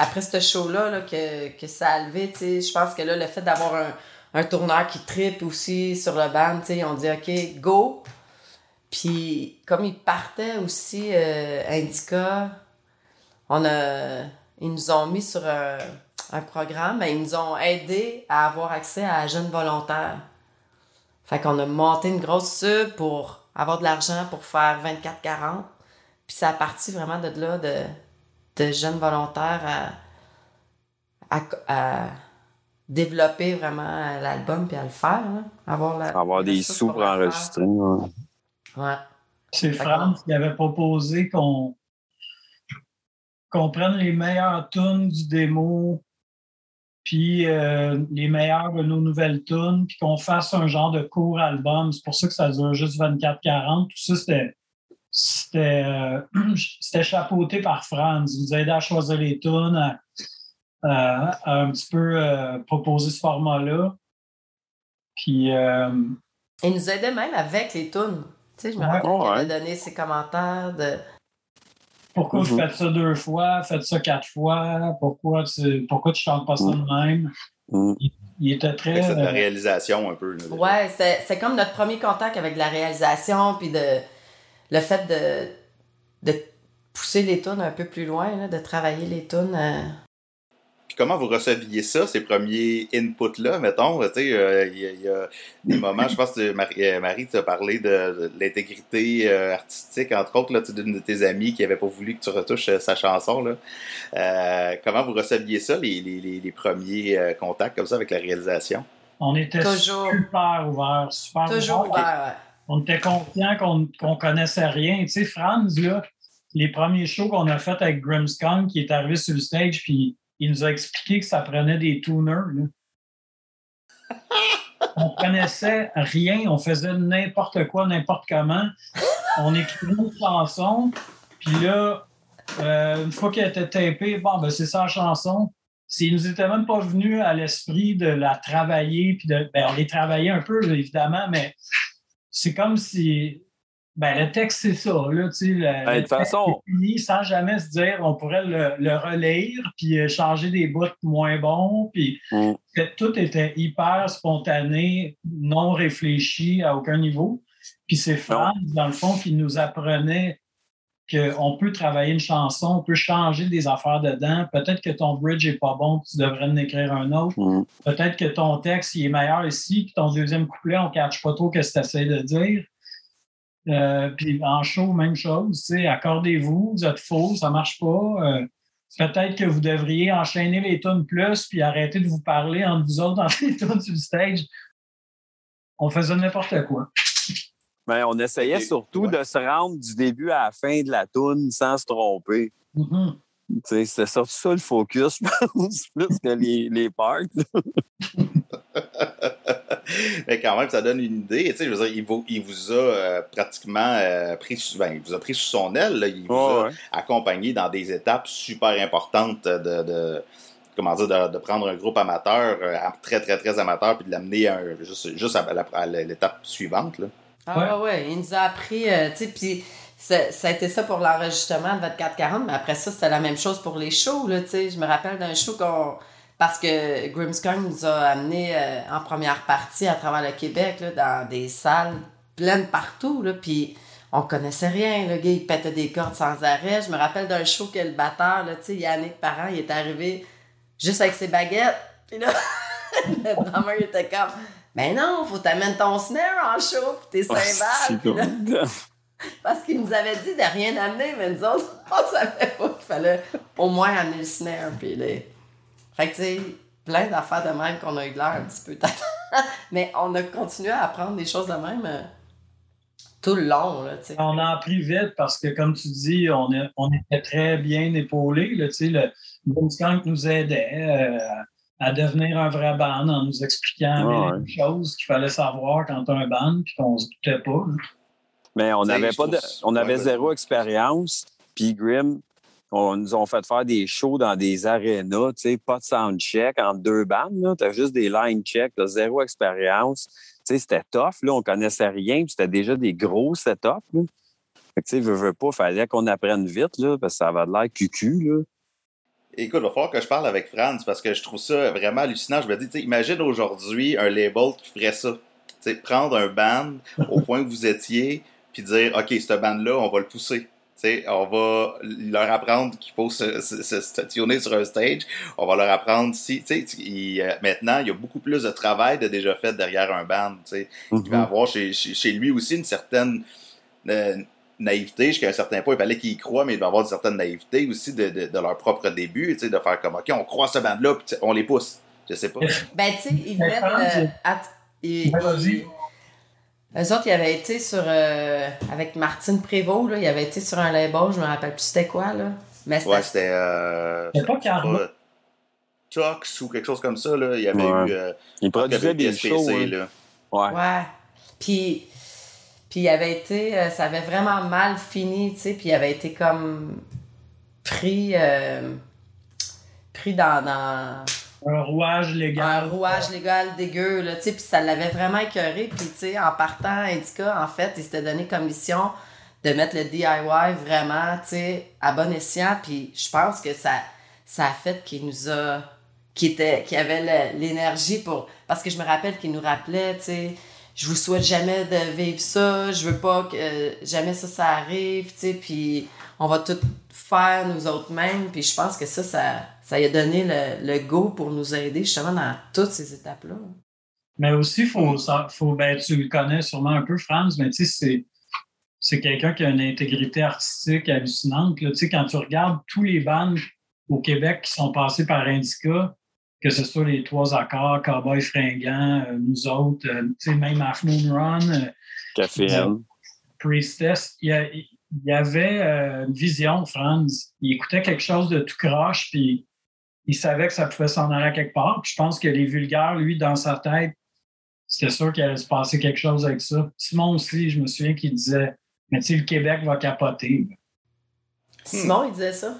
après ce show-là, là, que, que ça a levé, je pense que là, le fait d'avoir un, un tourneur qui tripe aussi sur le band, on dit OK, go. Puis, comme ils partaient aussi, euh, Indica, on a. Ils nous ont mis sur un, programme, mais ils nous ont aidés à avoir accès à Jeunes Volontaires. Fait qu'on a monté une grosse sub pour avoir de l'argent pour faire 24-40. Puis ça a parti vraiment de là, de, de jeunes volontaires à, à, à développer vraiment l'album puis à le faire. là. Avoir, la, avoir des sous pour enregistrer. ouais. Ouais. C'est. Franz qui avait proposé qu'on qu'on prenne les meilleures tunes du démo, puis euh, les meilleures de nos nouvelles tunes, puis qu'on fasse un genre de court album. C'est pour ça que ça dure juste 24-40. Tout ça, c'était c'était euh, c'était chapeauté par Franz. Il nous aidait à choisir les tunes, à, à- à un petit peu euh, proposer ce format-là. Puis euh, Il nous aidait même avec les tunes. Tu sais, je me Ouais. rappelle qu'il avait donné ses commentaires de. Pourquoi vous Mhm. faites ça deux fois, faites ça quatre fois, pourquoi tu pourquoi tu chantes pas ça de même? Mm. Il était très. c'est de la réalisation un peu. là, déjà. Ouais, c'est c'est comme notre premier contact avec la réalisation, puis de le fait de, de pousser les tunes un peu plus loin, là, de travailler les tunes. euh, Puis comment vous receviez ça, ces premiers inputs-là, mettons? Tu sais, euh, il y, a- il y a des moments, je pense que Marie, euh, Marie tu as parlé de, de l'intégrité euh, artistique, entre autres, là, tu sais, d'une de tes amies qui avait pas voulu que tu retouches euh, sa chanson. Là. Euh, comment vous receviez ça, les, les, les, les premiers euh, contacts comme ça avec la réalisation? on était Toujours. super ouverts, super toujours ouverts. ouvert, ouais. On était confiants qu'on connaissait rien. Tu sais, Franz, là, les premiers shows qu'on a fait avec Grimmskong, qui est arrivé sur le stage, puis il nous a expliqué que ça prenait des tuners. on connaissait rien, on faisait n'importe quoi, n'importe comment. On écrivait une chanson, puis là, euh, une fois qu'elle était tapée, bon, ben c'est ça la chanson. S'il nous était même pas venu à l'esprit de la travailler, puis de, ben, on les travaillait un peu, évidemment, mais c'est comme si ben, le texte, c'est ça. Là, tu sais, ben, de toute façon. Fini, sans jamais se dire on pourrait le, le relire, puis euh, changer des bouts moins bons. Puis Mm. tout était hyper spontané, non réfléchi à aucun niveau. Puis c'est Franz, dans le fond, qui nous apprenait qu'on peut travailler une chanson, on peut changer des affaires dedans. Peut-être que ton bridge n'est pas bon, tu devrais en écrire un autre. Mm. Peut-être que ton texte il est meilleur ici, puis ton deuxième couplet, on ne catch pas trop ce que tu essaies de dire. Euh, puis en show, même chose, accordez-vous, vous êtes faux, ça marche pas. Euh, peut-être que vous devriez enchaîner les tunes plus puis arrêter de vous parler entre vous autres dans les tunes sur le stage. On faisait n'importe quoi. Ben, on essayait surtout ouais. de se rendre du début à la fin de la toune sans se tromper. Sais, C'était surtout ça le focus, je pense, plus que les, les parts. Mais quand même, ça donne une idée. Tu sais, je veux dire, il vous, il vous a euh, pratiquement euh, pris, sous, ben, il vous a pris sous son aile. là. Il vous a Ouais, accompagné dans des étapes super importantes de, de- comment dire, de, de prendre un groupe amateur, euh, très, très, très amateur, puis de l'amener juste, juste à, à l'étape suivante. Là. Ah ouais, ouais, il nous a appris, euh, tu sais, puis ça, ça a été ça pour l'enregistrement de 2440, mais après ça, c'était la même chose pour les shows, là, tu sais. Je me rappelle d'un show qu'on... Parce que Grimmskong nous a amené euh, en première partie à travers le Québec, là, dans des salles pleines partout, là, puis on connaissait rien, le gars, il pétait des cordes sans arrêt. Je me rappelle d'un show que le batteur, là, tu sais, Yannick Parent, il est arrivé juste avec ses baguettes, puis là, le drummer, il était comme... Mais non, faut t'amener ton snare en show, pis tes cymbales. Puis là, parce qu'il nous avait dit de rien amener, mais nous autres, on savait pas qu'il fallait au moins amener le snare. Puis les... Fait que, tu sais, plein d'affaires de même qu'on a eu de l'air un petit peu. Mais on a continué à apprendre des choses de même euh, tout le long, là, tu sais. On a appris vite parce que, comme tu dis, on, est- on était très bien épaulés. Là, tu sais, le Boomskunk nous aidait euh, à devenir un vrai band en nous expliquant Ouais, mille choses qu'il fallait savoir quand on a un band puis qu'on se doutait pas. là. Mais on Tu sais, avait je pas de, on avait ouais, zéro expérience. Puis Grim, on nous ont fait faire des shows dans des arénas, tu sais, pas de soundcheck entre deux bandes, là. T'as juste des line checks, t'as zéro expérience. Tu sais, c'était tough, là. On connaissait rien, puis c'était déjà des gros setups, là. Fait que, tu sais, veux, veux pas, fallait qu'on apprenne vite, là, parce que ça avait de l'air cucu, là. Écoute, il va falloir que je parle avec Franz parce que je trouve ça vraiment hallucinant. Je me dis, imagine aujourd'hui un label qui ferait ça. Tu sais, prendre un band au point que vous étiez, puis dire, OK, ce band-là, on va le pousser. Tu sais, on va leur apprendre qu'il faut se, se, se stationner sur un stage. On va leur apprendre si, tu sais, euh, maintenant, il y a beaucoup plus de travail de déjà fait derrière un band. Tu sais, il va avoir chez, chez, chez lui aussi une certaine euh, naïveté jusqu'à un certain point. Il fallait qu'ils y croient, mais il va avoir une certaine naïveté aussi de, de, de leur propre début, tu sais, de faire comme, OK, on croit à ce band-là, puis on les pousse. Je sais pas. Ben, tu sais, ils Mais venaient ils- Ben, vas-y. ils- Eux autres, ils avaient été sur. euh, avec Martine Prévost, là, ils avaient été sur un label, je me rappelle plus c'était quoi, là. Mais c'était. Ouais, c'était. Euh, C'est pas pas Tux ou quelque chose comme ça, là. Il y avait Ouais. eu. Euh, Il produisait des SPC, shows, hein. là. Ouais. Ouais. Puis, puis il avait été, euh, ça avait vraiment mal fini, tu sais, puis il avait été comme pris, euh, pris dans, dans Un rouage un légal. rouage légal dégueu, là, tu sais, puis ça l'avait vraiment écœuré, puis tu sais, en partant à Indica, en fait, il s'était donné comme mission de mettre le DIY vraiment, tu sais, à bon escient, puis je pense que ça, ça a fait qu'il nous a, qu'il était, avait l'énergie pour, parce que je me rappelle qu'il nous rappelait, tu sais, je vous souhaite jamais de vivre ça, je veux pas que jamais ça, ça arrive, tu sais, puis on va tout faire nous autres mêmes, puis je pense que ça, ça, a donné le, le go pour nous aider justement dans toutes ces étapes-là. Mais aussi, faut, faut, ben, tu le connais sûrement un peu, Franz, mais tu sais, c'est, quelqu'un qui a une intégrité artistique hallucinante. Là. Quand tu regardes tous les bands au Québec qui sont passés par Indica, que ce soit les Trois Accords, Cowboy Fringant, euh, nous autres, euh, tu sais, même Half Moon Run, euh. Priestess, il y, avait euh, une vision, Franz. Il écoutait quelque chose de tout croche, puis il savait que ça pouvait s'en aller quelque part. Puis je pense que les vulgaires, lui, dans sa tête, c'était sûr qu'il allait se passer quelque chose avec ça. Simon aussi, je me souviens qu'il disait Mais tu sais, le Québec va capoter. Simon, il disait ça?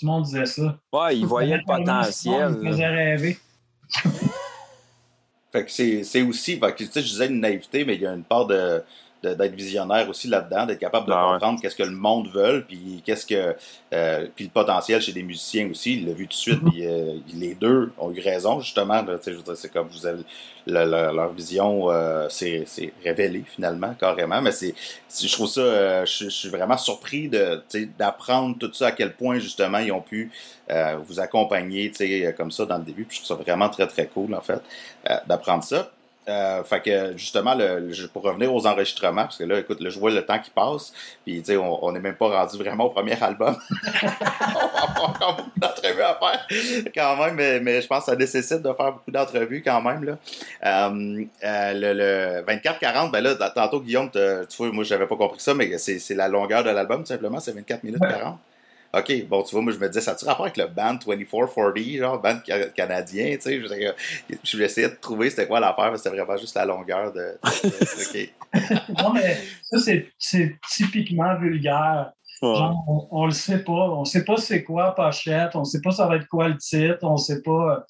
Simon disait ça. Ouais, il voyait le potentiel. il faisait rêver. fait que c'est aussi, fait que, tu sais, je disais une naïveté, mais il y a une part de, d'être visionnaire aussi là-dedans, d'être capable de ah comprendre qu'est-ce que le monde veut, puis qu'est-ce que euh, puis le potentiel chez des musiciens aussi. Il l'a vu tout de suite, puis euh, les deux ont eu raison justement. c'est comme vous avez leur vision euh, s'est révélée finalement carrément. Mais c'est, je trouve ça, je, suis vraiment surpris de d'apprendre tout ça à quel point justement ils ont pu vous accompagner, comme ça dans le début. Puis je trouve ça vraiment très très cool en fait d'apprendre ça. Euh, fait que justement, le, pour revenir aux enregistrements, parce que là, écoute, je vois le temps qui passe, puis on n'est même pas rendu vraiment au premier album. on va encore beaucoup d'entrevues à faire quand même, mais, je pense que ça nécessite de faire beaucoup d'entrevues quand même. Là. Euh, euh, le, 24-40, ben là, tantôt Guillaume, tu vois, moi j'avais pas compris ça, mais c'est la longueur de l'album, tout simplement, c'est 24 minutes 40. OK, bon, tu vois, moi, je me disais, ça a-tu rapport avec le band 2440, genre, band canadien, tu sais? Je, je vais essayer de trouver c'était quoi l'affaire, mais c'était vraiment juste la longueur de. OK. non, mais ça, c'est typiquement vulgaire. Genre, on, le sait pas. On sait pas c'est quoi pochette, on sait pas ça va être quoi le titre, on sait pas.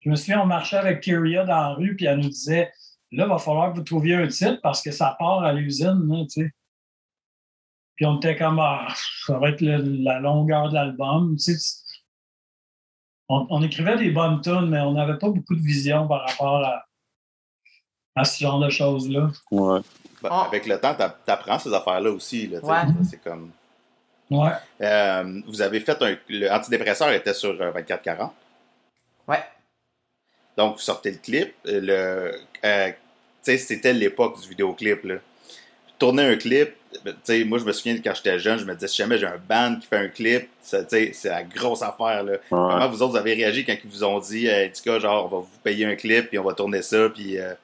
Je me souviens, on marchait avec Kyria dans la rue, puis elle nous disait, là, il va falloir que vous trouviez un titre parce que ça part à l'usine, tu sais. Puis on était comme, ah, ça va être la longueur de l'album. on, écrivait des bonnes tunes, mais on n'avait pas beaucoup de vision par rapport à, ce genre de choses-là. Ouais. Ben, avec le temps, tu apprends ces affaires-là aussi. Là, C'est comme. Ouais. Euh, vous avez fait un. Le antidépresseur était sur 24-40. Euh, ouais. Donc, vous sortez le clip. Le, euh, c'était l'époque du vidéoclip. Là tourner un clip, ben, moi je me souviens quand j'étais jeune, je me disais si jamais j'ai un band qui fait un clip, c'est la grosse affaire. Là. Comment vous autres avez réagi quand ils vous ont dit hey, cas, genre on va vous payer un clip puis on va tourner ça puis euh...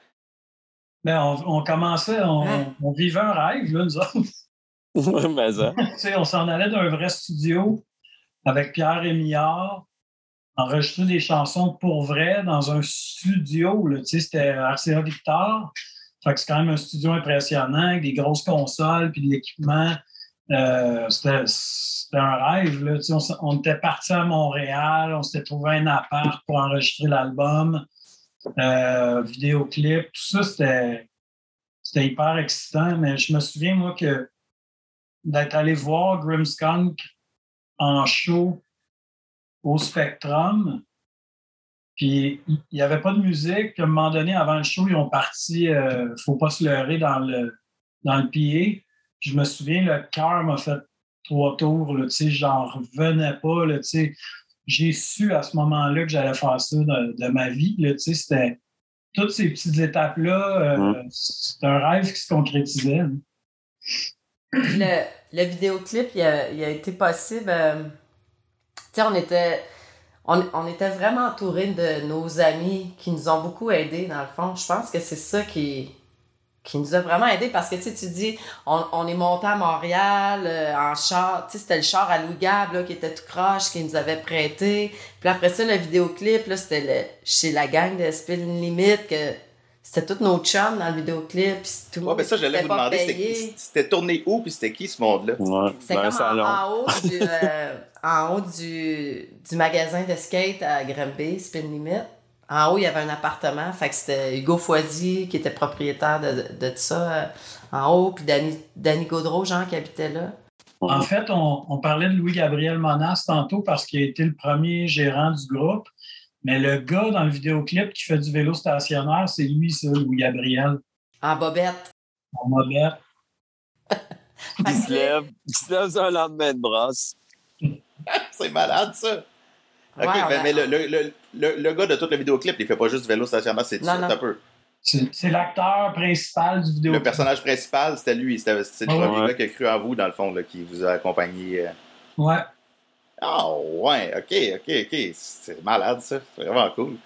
ben, on, commençait, on, on, vivait un rêve, là, nous autres. Mais ça. on s'en allait d'un vrai studio avec Pierre Millard, enregistrer des chansons pour vrai dans un studio. C'était RCA Victor. C'est quand même un studio impressionnant avec des grosses consoles puis l'équipement. Euh, c'était un rêve. Là. On, était parti à Montréal, on s'était trouvé un appart pour enregistrer l'album, euh, vidéoclip, tout ça, c'était hyper excitant. Mais je me souviens, moi, que d'être allé voir Grimmskunk en show au Spectrum, puis il n'y avait pas de musique. à un moment donné, avant le show, ils ont parti euh, Faut pas se leurrer dans le, dans le PA. je me souviens, le cœur m'a fait trois tours. Là, j'en revenais pas. Là, j'ai su à ce moment-là que j'allais faire ça de, ma vie. Là, c'était toutes ces petites étapes-là, euh, c'était un rêve qui se concrétisait. Le, le vidéoclip, il a, il a été possible. Euh, on était on, était vraiment entourés de nos amis qui nous ont beaucoup aidés, dans le fond. Je pense que c'est ça qui, qui nous a vraiment aidés parce que tu tu dis, on, est monté à Montréal euh, en char. Tu sais, c'était le char à Louis Gab qui était tout croche, qui nous avait prêté. Puis après ça, le vidéoclip, là, c'était chez la gang de Spin Limit que c'était tous nos chums dans le vidéoclip. Tout ouais, ben ça, j'allais vous demander, c'était tourné où, puis c'était qui ce monde-là? c'était comme en, haut, du, euh, en haut du, du, magasin de skate à Granby, Spin Limit. En haut, il y avait un appartement. Fait que c'était Hugo Foisy qui était propriétaire de, de, ça euh, en haut, puis Danny, Danny Gaudreau, Jean, qui habitait là. En fait, on, on parlait de Louis-Gabriel Monas tantôt parce qu'il a été le premier gérant du groupe. Mais le gars dans le vidéoclip qui fait du vélo stationnaire, c'est lui, ça, Louis Gabriel. En bobette. En bobette. il se lève, il se lève un lendemain de brosse. c'est malade, ça. OK, mais, le, le, le, le, gars de tout le vidéoclip, il fait pas juste du vélo stationnaire, c'est un peu. C'est l'acteur principal du vidéoclip. Le personnage principal, c'était lui. C'était le premier gars qui a cru en vous, dans le fond, là, qui vous a accompagné. Euh. Ouais. Ah ouais, ok, ok, ok. C'est malade ça. C'est vraiment cool.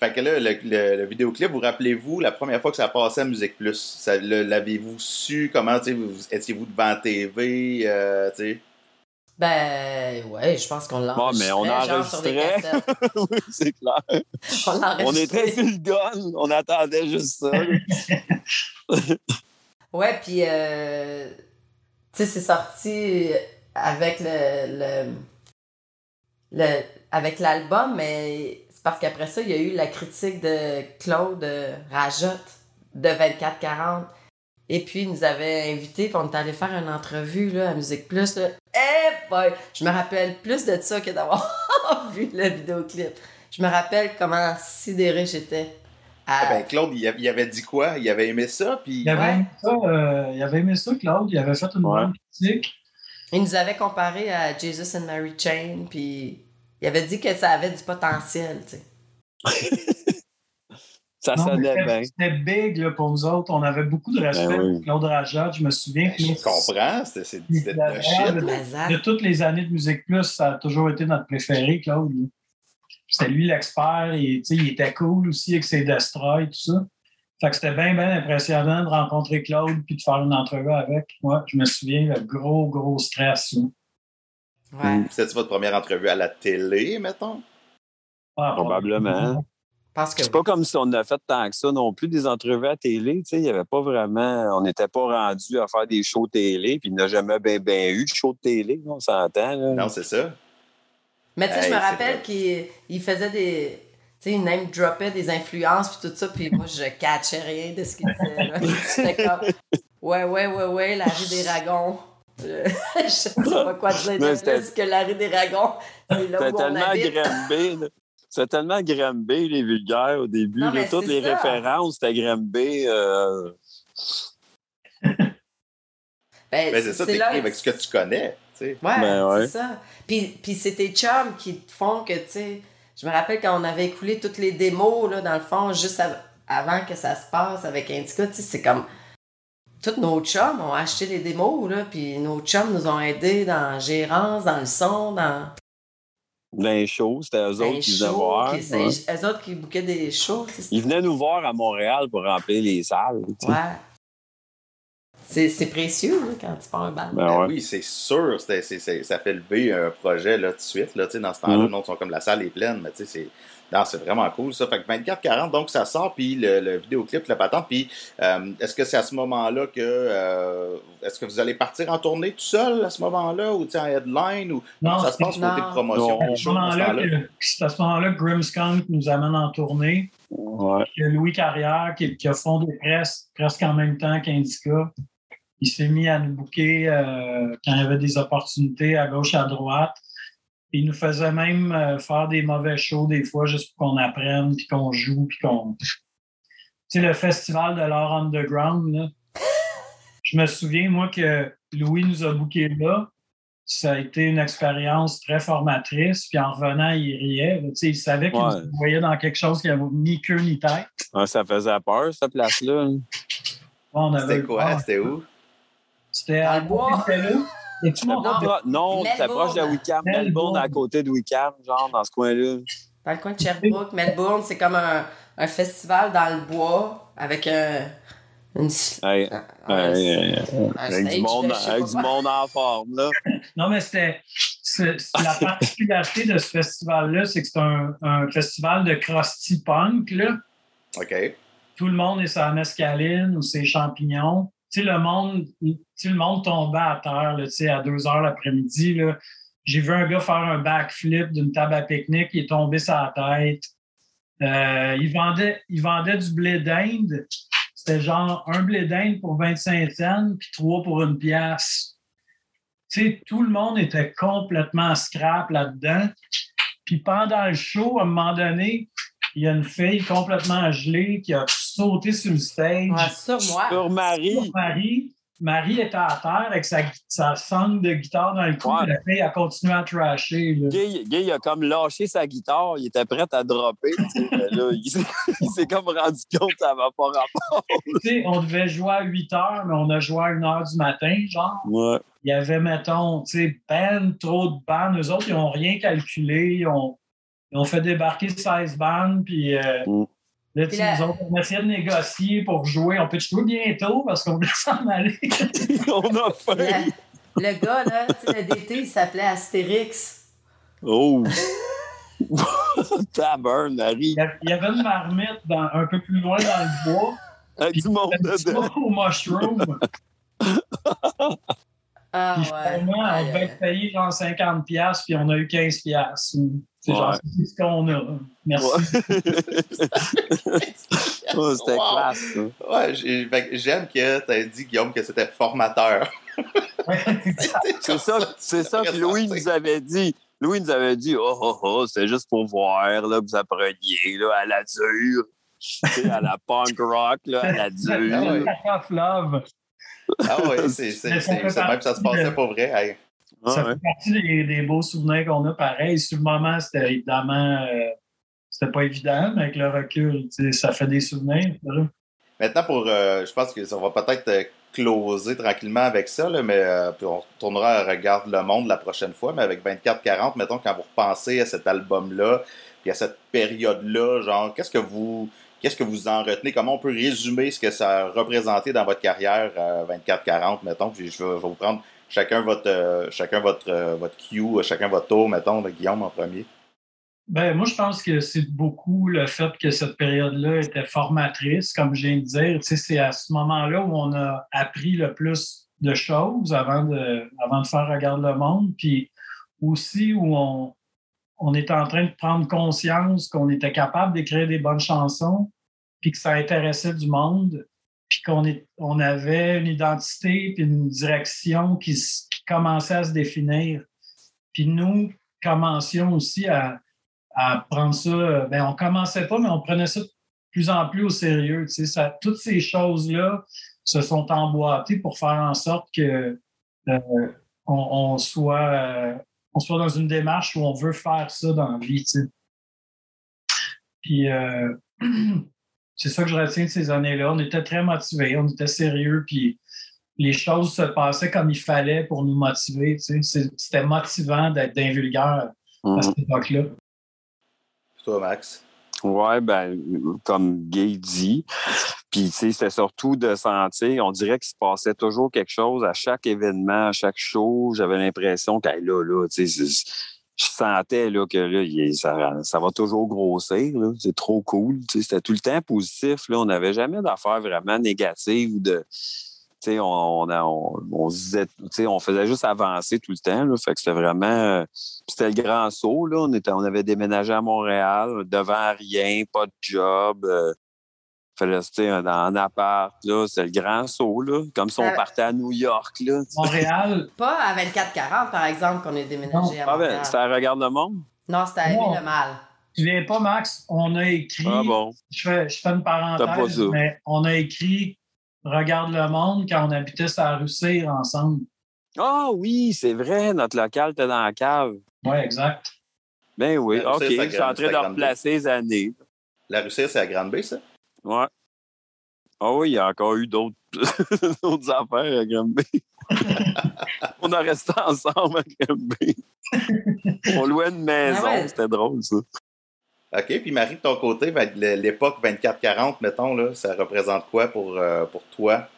Fait que là, le, le, vidéoclip, vous rappelez-vous la première fois que ça a passé à Musique Plus? L'avez-vous su? Comment, étiez-vous devant TV? Euh, Ben, ouais, je pense qu'on l'a Bon, mais on genre sur des enregistrait. cassettes. oui, c'est clair. On On était enregistré. sur le gun. On attendait juste ça. Ouais, puis, euh, tu sais, c'est sorti avec le, le, le- avec l'album, mais c'est parce qu'après ça, il y a eu la critique de Claude Rajotte de 2440. Et puis, il nous avait invités, puis on est allé faire une entrevue là, à Musique Plus. Là. Eh boy! Je me rappelle plus de ça que d'avoir vu le vidéoclip. Je me rappelle comment sidéré j'étais. Ah, ben, Claude, il, avait dit quoi? Il avait aimé ça, puis... Il avait, Ouais. aimé ça, euh, il avait aimé ça, Claude. Il avait fait une Ouais. bonne critique. Il nous avait comparé à Jesus and Mary Chain, puis il avait dit que ça avait du potentiel, tu sais. Ça Non, sonnait bien. C'était big là, pour nous autres. On avait beaucoup de respect Ben oui. pour Claude Rajat. Je me souviens Ben, je comprends, c'était c'est- de ça- de toutes les années de Musique Plus, ça a toujours été notre préféré, Claude. C'était lui l'expert. et, tu sais, Il était cool aussi avec ses Destroy et tout ça. Fait que c'était bien, bien impressionnant de rencontrer Claude puis de faire une entrevue avec. Moi, je me souviens, le gros, gros stress. là. Ouais. C'était votre première entrevue à la télé, mettons? Ah, Probablement. Parce que C'est pas comme si on a fait tant que ça non plus des entrevues à télé. Tu sais, il y avait pas vraiment. On n'était pas rendu à faire des shows télé, puis il n'a jamais bien ben eu de show de télé, on s'entend. là. Non, c'est ça. Mais tu sais, je me rappelle vrai. qu'il il faisait des. Tu sais, il name droppait des influences puis tout ça, puis moi, je catchais rien de ce qu'il disait. là. J'étais comme, ouais, ouais, ouais, ouais, Larry des Ragons. Je je sais pas quoi dire de plus que Larry des Ragons. C'est là C'était où on tellement habite. Grimby. là. C'était tellement les vulgaires, au début. Non, là. mais Toutes c'est les ça. références, c'était Grimby. euh, Ben, Ben, c'est ça, c'est t'écris là- avec ce que tu connais, tu sais. Ouais, Ben ouais. c'est ça. Puis, puis c'est tes chums qui te font que, tu sais, je me rappelle quand on avait écoulé toutes les démos, là, dans le fond, juste av- avant que ça se passe avec Indica, tu sais, c'est comme. Tous nos chums ont acheté les démos, là, puis nos chums nous ont aidés dans la gérance, dans le son, dans dans les shows, c'était eux autres qui venaient voir. qui- c'est ouais. eux autres qui bouquaient des shows. Ils venaient nous voir à Montréal pour remplir les salles. Ouais. C'est c'est précieux, quand tu pars un bal. Ben ouais. oui, c'est sûr. c'est- c'est- c'est- ça fait lever un projet là, tout de suite. Là, tu sais, dans ce temps-là, le monde sont comme la salle est pleine, mais tu sais, c'est. Non, c'est vraiment cool ça. Fait que 24-40, donc ça sort, puis le, le vidéoclip, la patente. Puis euh, est-ce que c'est à ce moment-là que. euh, est-ce que vous allez partir en tournée tout seul à ce moment-là, ou tu sais, en headline, ou Non, ça se passe non. côté promotion, à ce ce que- c'est à ce moment-là que Grimskunk nous amène en tournée. Ouais. Il y a Louis Carrière qui, qui a fondé presque, presque en même temps qu'Indica. Il s'est mis à nous booker euh, quand il y avait des opportunités à gauche, à droite. Il nous faisait même euh, faire des mauvais shows des fois juste pour qu'on apprenne, puis qu'on joue, puis qu'on... Tu sais, le festival de l'art underground, là. Je me souviens, moi, que Louis nous a bookés là. Ça a été une expérience très formatrice. Puis en revenant, il riait. Tu sais, il savait qu'il Ouais. nous voyait dans quelque chose qui n'avait ni queue ni tête. Ouais, ça faisait peur, cette place-là. C'était quoi? C'était où? C'était Dans à le bois. Et tu Non, Melbourne. proche de Wickham. Melbourne. À côté de Wickham, genre, dans ce coin-là. Dans le coin de Sherbrooke, Melbourne, c'est comme un, un festival dans le bois avec un. Une, Hey, un- hey, hey, un avec du monde, avec du en forme, là. Non, mais c'était. la particularité de ce festival-là, c'est que c'est un, un festival de crusty punk. Là. OK. Tout le monde est sur la mescaline ou ses champignons. Sais, le monde, le monde tombait à terre tu sais, à 2 heures l'après-midi. J'ai vu un gars faire un backflip d'une table à pique-nique, il est tombé la tête. Euh, il, vendait, il vendait du blé d'Inde. C'était genre un blé d'Inde pour 25 cents, puis trois pour une pièce. Tu sais, tout le monde était complètement scrap là-dedans. Puis pendant le show, à un moment donné, il y a une fille complètement gelée qui a sauté sur le stage. Ouais, sur moi. Sur Marie. Marie, Marie était à terre avec sa, sa sangle de guitare dans le cou. Ouais. La fille a continué à trasher. là. Gay, Gay, il a comme lâché sa guitare, il était prêt à dropper. là, il s'est- comme rendu compte que ça va pas rapport. Tu sais, on devait jouer à 8 heures, mais on a joué à 1 heure du matin, genre. Ouais. Il y avait, mettons, tu sais, ben trop de bandes. Eux autres, ils n'ont rien calculé. Ils ont, ils ont fait débarquer 16 bandes, puis euh, Mm. là, tu nous autres, on essayait de négocier pour jouer. On peut jouer bientôt parce qu'on voulait s'en aller? On a faim. Le gars, là, tu sais, le DT, il s'appelait Astérix. Oh! Tabern, Harry. Il y avait une marmite dans, un peu plus loin dans le bois. Avec du monde dedans. au mushroom. Ah Puis ouais. finalement, on devait payé genre 50$, piastres, puis on a eu 15$. C'est genre, c'est ce qu'on a. Merci. Oh, C'était Wow. classe, ça. Ouais, j'aime que tu as dit, Guillaume, que c'était formateur. C'est ça, c'est ça que Louis nous avait dit. Louis nous avait dit, oh, oh, oh, c'est juste pour voir, là, vous appreniez, là, à la dure. À la punk rock, là, à la dure. Ah oui, c'est c'est- c'est- même que ça se passait pas vrai. Ça Ah, ouais. fait partie des, des beaux souvenirs qu'on a pareil. Sur le moment, c'était évidemment euh, c'était pas évident, mais avec le recul, ça fait des souvenirs. Maintenant, pour, euh, je pense que ça va peut-être euh, closer tranquillement avec ça, là, mais euh, puis on retournera à Regarde le monde la prochaine fois, mais avec 24-40, mettons, quand vous repensez à cet album-là, puis à cette période-là, genre, qu'est-ce que vous qu'est-ce que vous en retenez? Comment on peut résumer ce que ça a représenté dans votre carrière euh, 24-40, mettons? Puis je vais, je vais vous prendre chacun votre euh, chacun votre, euh, votre cue, chacun votre tour, mettons, là, Guillaume en premier. Ben, moi, je pense que c'est beaucoup le fait que cette période-là était formatrice, comme je viens de dire. Tu sais, c'est à ce moment-là où on a appris le plus de choses avant de, avant de faire Regarde le monde, puis aussi où on, on était en train de prendre conscience qu'on était capable d'écrire des bonnes chansons, puis que ça intéressait du monde, puis qu'on avait une identité puis une direction qui, commençait à se définir. Puis nous commencions aussi à, prendre ça. Ben, on commençait pas, mais on prenait ça de plus en plus au sérieux. tu sais. Ça, toutes ces choses-là se sont emboîtées pour faire en sorte que euh, on, on soit, euh, on soit dans une démarche où on veut faire ça dans la vie. Puis euh, c'est ça que je retiens de ces années-là. On était très motivés, on était sérieux, puis les choses se passaient comme il fallait pour nous motiver. tu sais. C'était motivant d'être d'un vulgaire à Mhm. cette époque-là. Toi, Max? Ouais, ben, comme Gay dit. Puis, tu sais, c'était surtout de sentir, on dirait qu'il se passait toujours quelque chose à chaque événement, à chaque show. J'avais l'impression que hey, là, là, tu sais, c'est- je sentais là, que là, ça, va toujours grossir. C'est trop cool. C'était tout le temps positif. Là. On n'avait jamais d'affaires vraiment négatives ou de. on, on, on, on faisait juste avancer tout le temps. Là. Fait que c'était vraiment. c'était le grand saut. Là. On, était, on avait déménagé à Montréal, devant rien, pas de job. Euh, fallait rester en appart. Là. C'était le grand saut. Là. Comme si on Euh, partait à New York. Là. Montréal, Pas à 24-40, par exemple, qu'on est déménagé à Ah ben, Montréal. c'était à Regarde le monde? Non, c'était à Non. Aimer le mal. tu viens pas, Max, on a écrit, Ah bon. je, fais, je fais une T'as pas parenthèse, ça. mais on a écrit Regarde le monde quand on habitait sur la rue Cyr ensemble. Ah oui, c'est vrai, notre local était dans la cave. Oui, exact. Ben oui, Ben, OK. ça, ça Je suis en train ça de replacer les années. La Russie, c'est à Grande-Bay, ça? Ouais. Ah oui, il y a encore eu d'autres affaires à Granby. On a resté ensemble à Granby. On louait une maison, Ah ouais. c'était drôle, ça. OK. Puis Marie, de ton côté, l'époque 24-40, mettons, là, ça représente quoi pour, euh, pour toi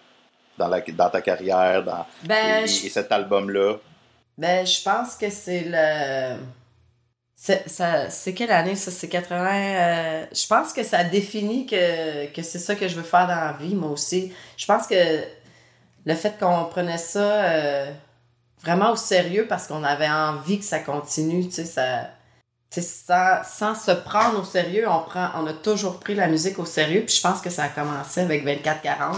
dans, la, dans ta carrière dans, Ben, et cet album-là? Ben, je pense que c'est le. C'est quelle année ça? C'est 80. euh, Je pense que ça définit que, c'est ça que je veux faire dans la vie, moi aussi. Je pense que le fait qu'on prenait ça euh, vraiment au sérieux parce qu'on avait envie que ça continue, tu sais, ça. sans, se prendre au sérieux, on, on a toujours pris la musique au sérieux. Puis je pense que ça a commencé avec 24-40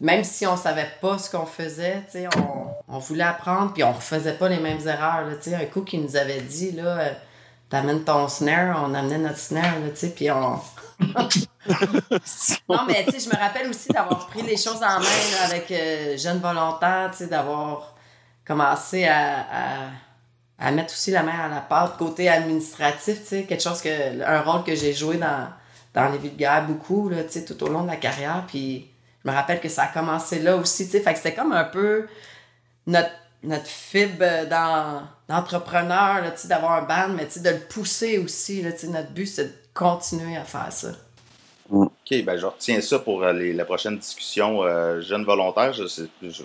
même si on savait pas ce qu'on faisait, tu sais, on, on voulait apprendre, puis on refaisait pas les mêmes erreurs, là, tu sais. Un coup qui nous avait dit, là, euh, t'amènes ton snare, on amenait notre snare, là, tu sais, puis on... non, mais tu sais, je me rappelle aussi d'avoir pris les choses en main, là, avec euh, Jeune Volontaire, tu sais, d'avoir commencé à, à, à mettre aussi la main à la pâte côté administratif, tu sais, quelque chose que... un rôle que j'ai joué dans, dans les vulgaires beaucoup, là, tu sais, tout au long de la carrière, puis je me rappelle que ça a commencé là aussi, tu. Fait c'était comme un peu notre, notre fibre d'entrepreneur, d'avoir un band, mais de le pousser aussi, là. Notre but, c'est de continuer à faire ça. Mm. OK, ben je retiens ça pour euh, les, la prochaine discussion euh, jeunes volontaires. Je,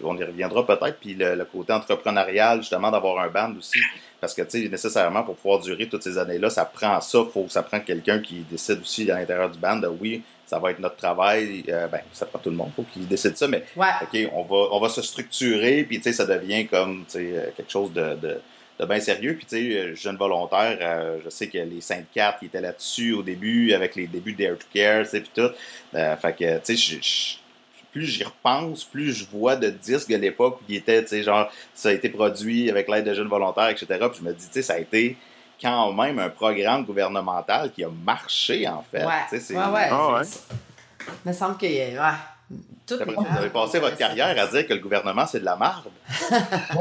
on y reviendra peut-être. Puis le, côté entrepreneurial, justement, d'avoir un band aussi. Parce que, tu sais, nécessairement, pour pouvoir durer toutes ces années-là, ça prend ça. Faut, ça prend quelqu'un qui décide aussi à l'intérieur du band oui, ça va être notre travail. Euh, ben, ça prend tout le monde, faut qu'il décide ça. Mais, OK, on va, on va se structurer. Puis, tu sais, ça devient comme, tu sais, quelque chose de de bien sérieux. Puis, tu sais, euh, jeune volontaire, euh, je sais que les 5 4 qui étaient là-dessus au début, avec les débuts d'Air to Care, tu sais, puis tout. Euh, fait que, tu sais, plus j'y repense, plus je vois de disques de l'époque où il était, tu sais, genre, ça a été produit avec l'aide de jeunes volontaires, etc. Puis je me dis, tu sais, ça a été quand même un programme gouvernemental qui a marché, en fait. Ouais, ouais, ouais. Ouais. Il me semble que, ouais, vous avez passé votre carrière à dire que le gouvernement, c'est de la marde. pas,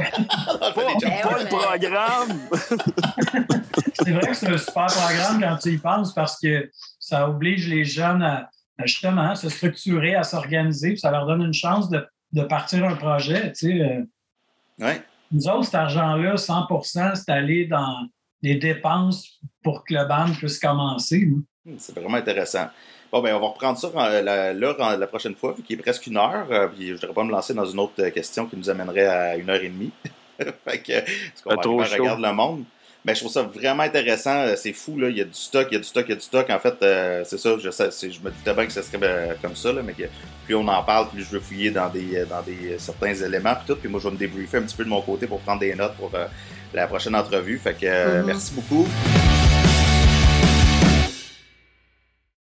le programme! c'est vrai que c'est un super programme quand tu y penses parce que ça oblige les jeunes à, justement se structurer, à s'organiser, puis ça leur donne une chance de, de partir un projet. Tu sais. Euh. Nous autres, cet argent-là, 100% c'est aller dans les dépenses pour que le band puisse commencer. Hmm, c'est vraiment intéressant. Bon, ben, on va reprendre ça la, la, prochaine fois, vu qu'il est presque une heure. Euh, puis je ne voudrais pas me lancer dans une autre euh, question qui nous amènerait à une heure et demie. fait que, parce qu'on va regarde le monde. Mais je trouve ça vraiment intéressant. Euh, c'est fou, là. Il y a du stock, il y a du stock, il y a du stock. En fait, c'est ça. Je, je me doutais bien que ce serait comme ça, là, mais que plus on en parle, plus je veux fouiller dans des, dans des certains éléments. Puis tout. Puis moi, je vais me débriefer un petit peu de mon côté pour prendre des notes pour la prochaine entrevue. Fait que mm-hmm. merci beaucoup.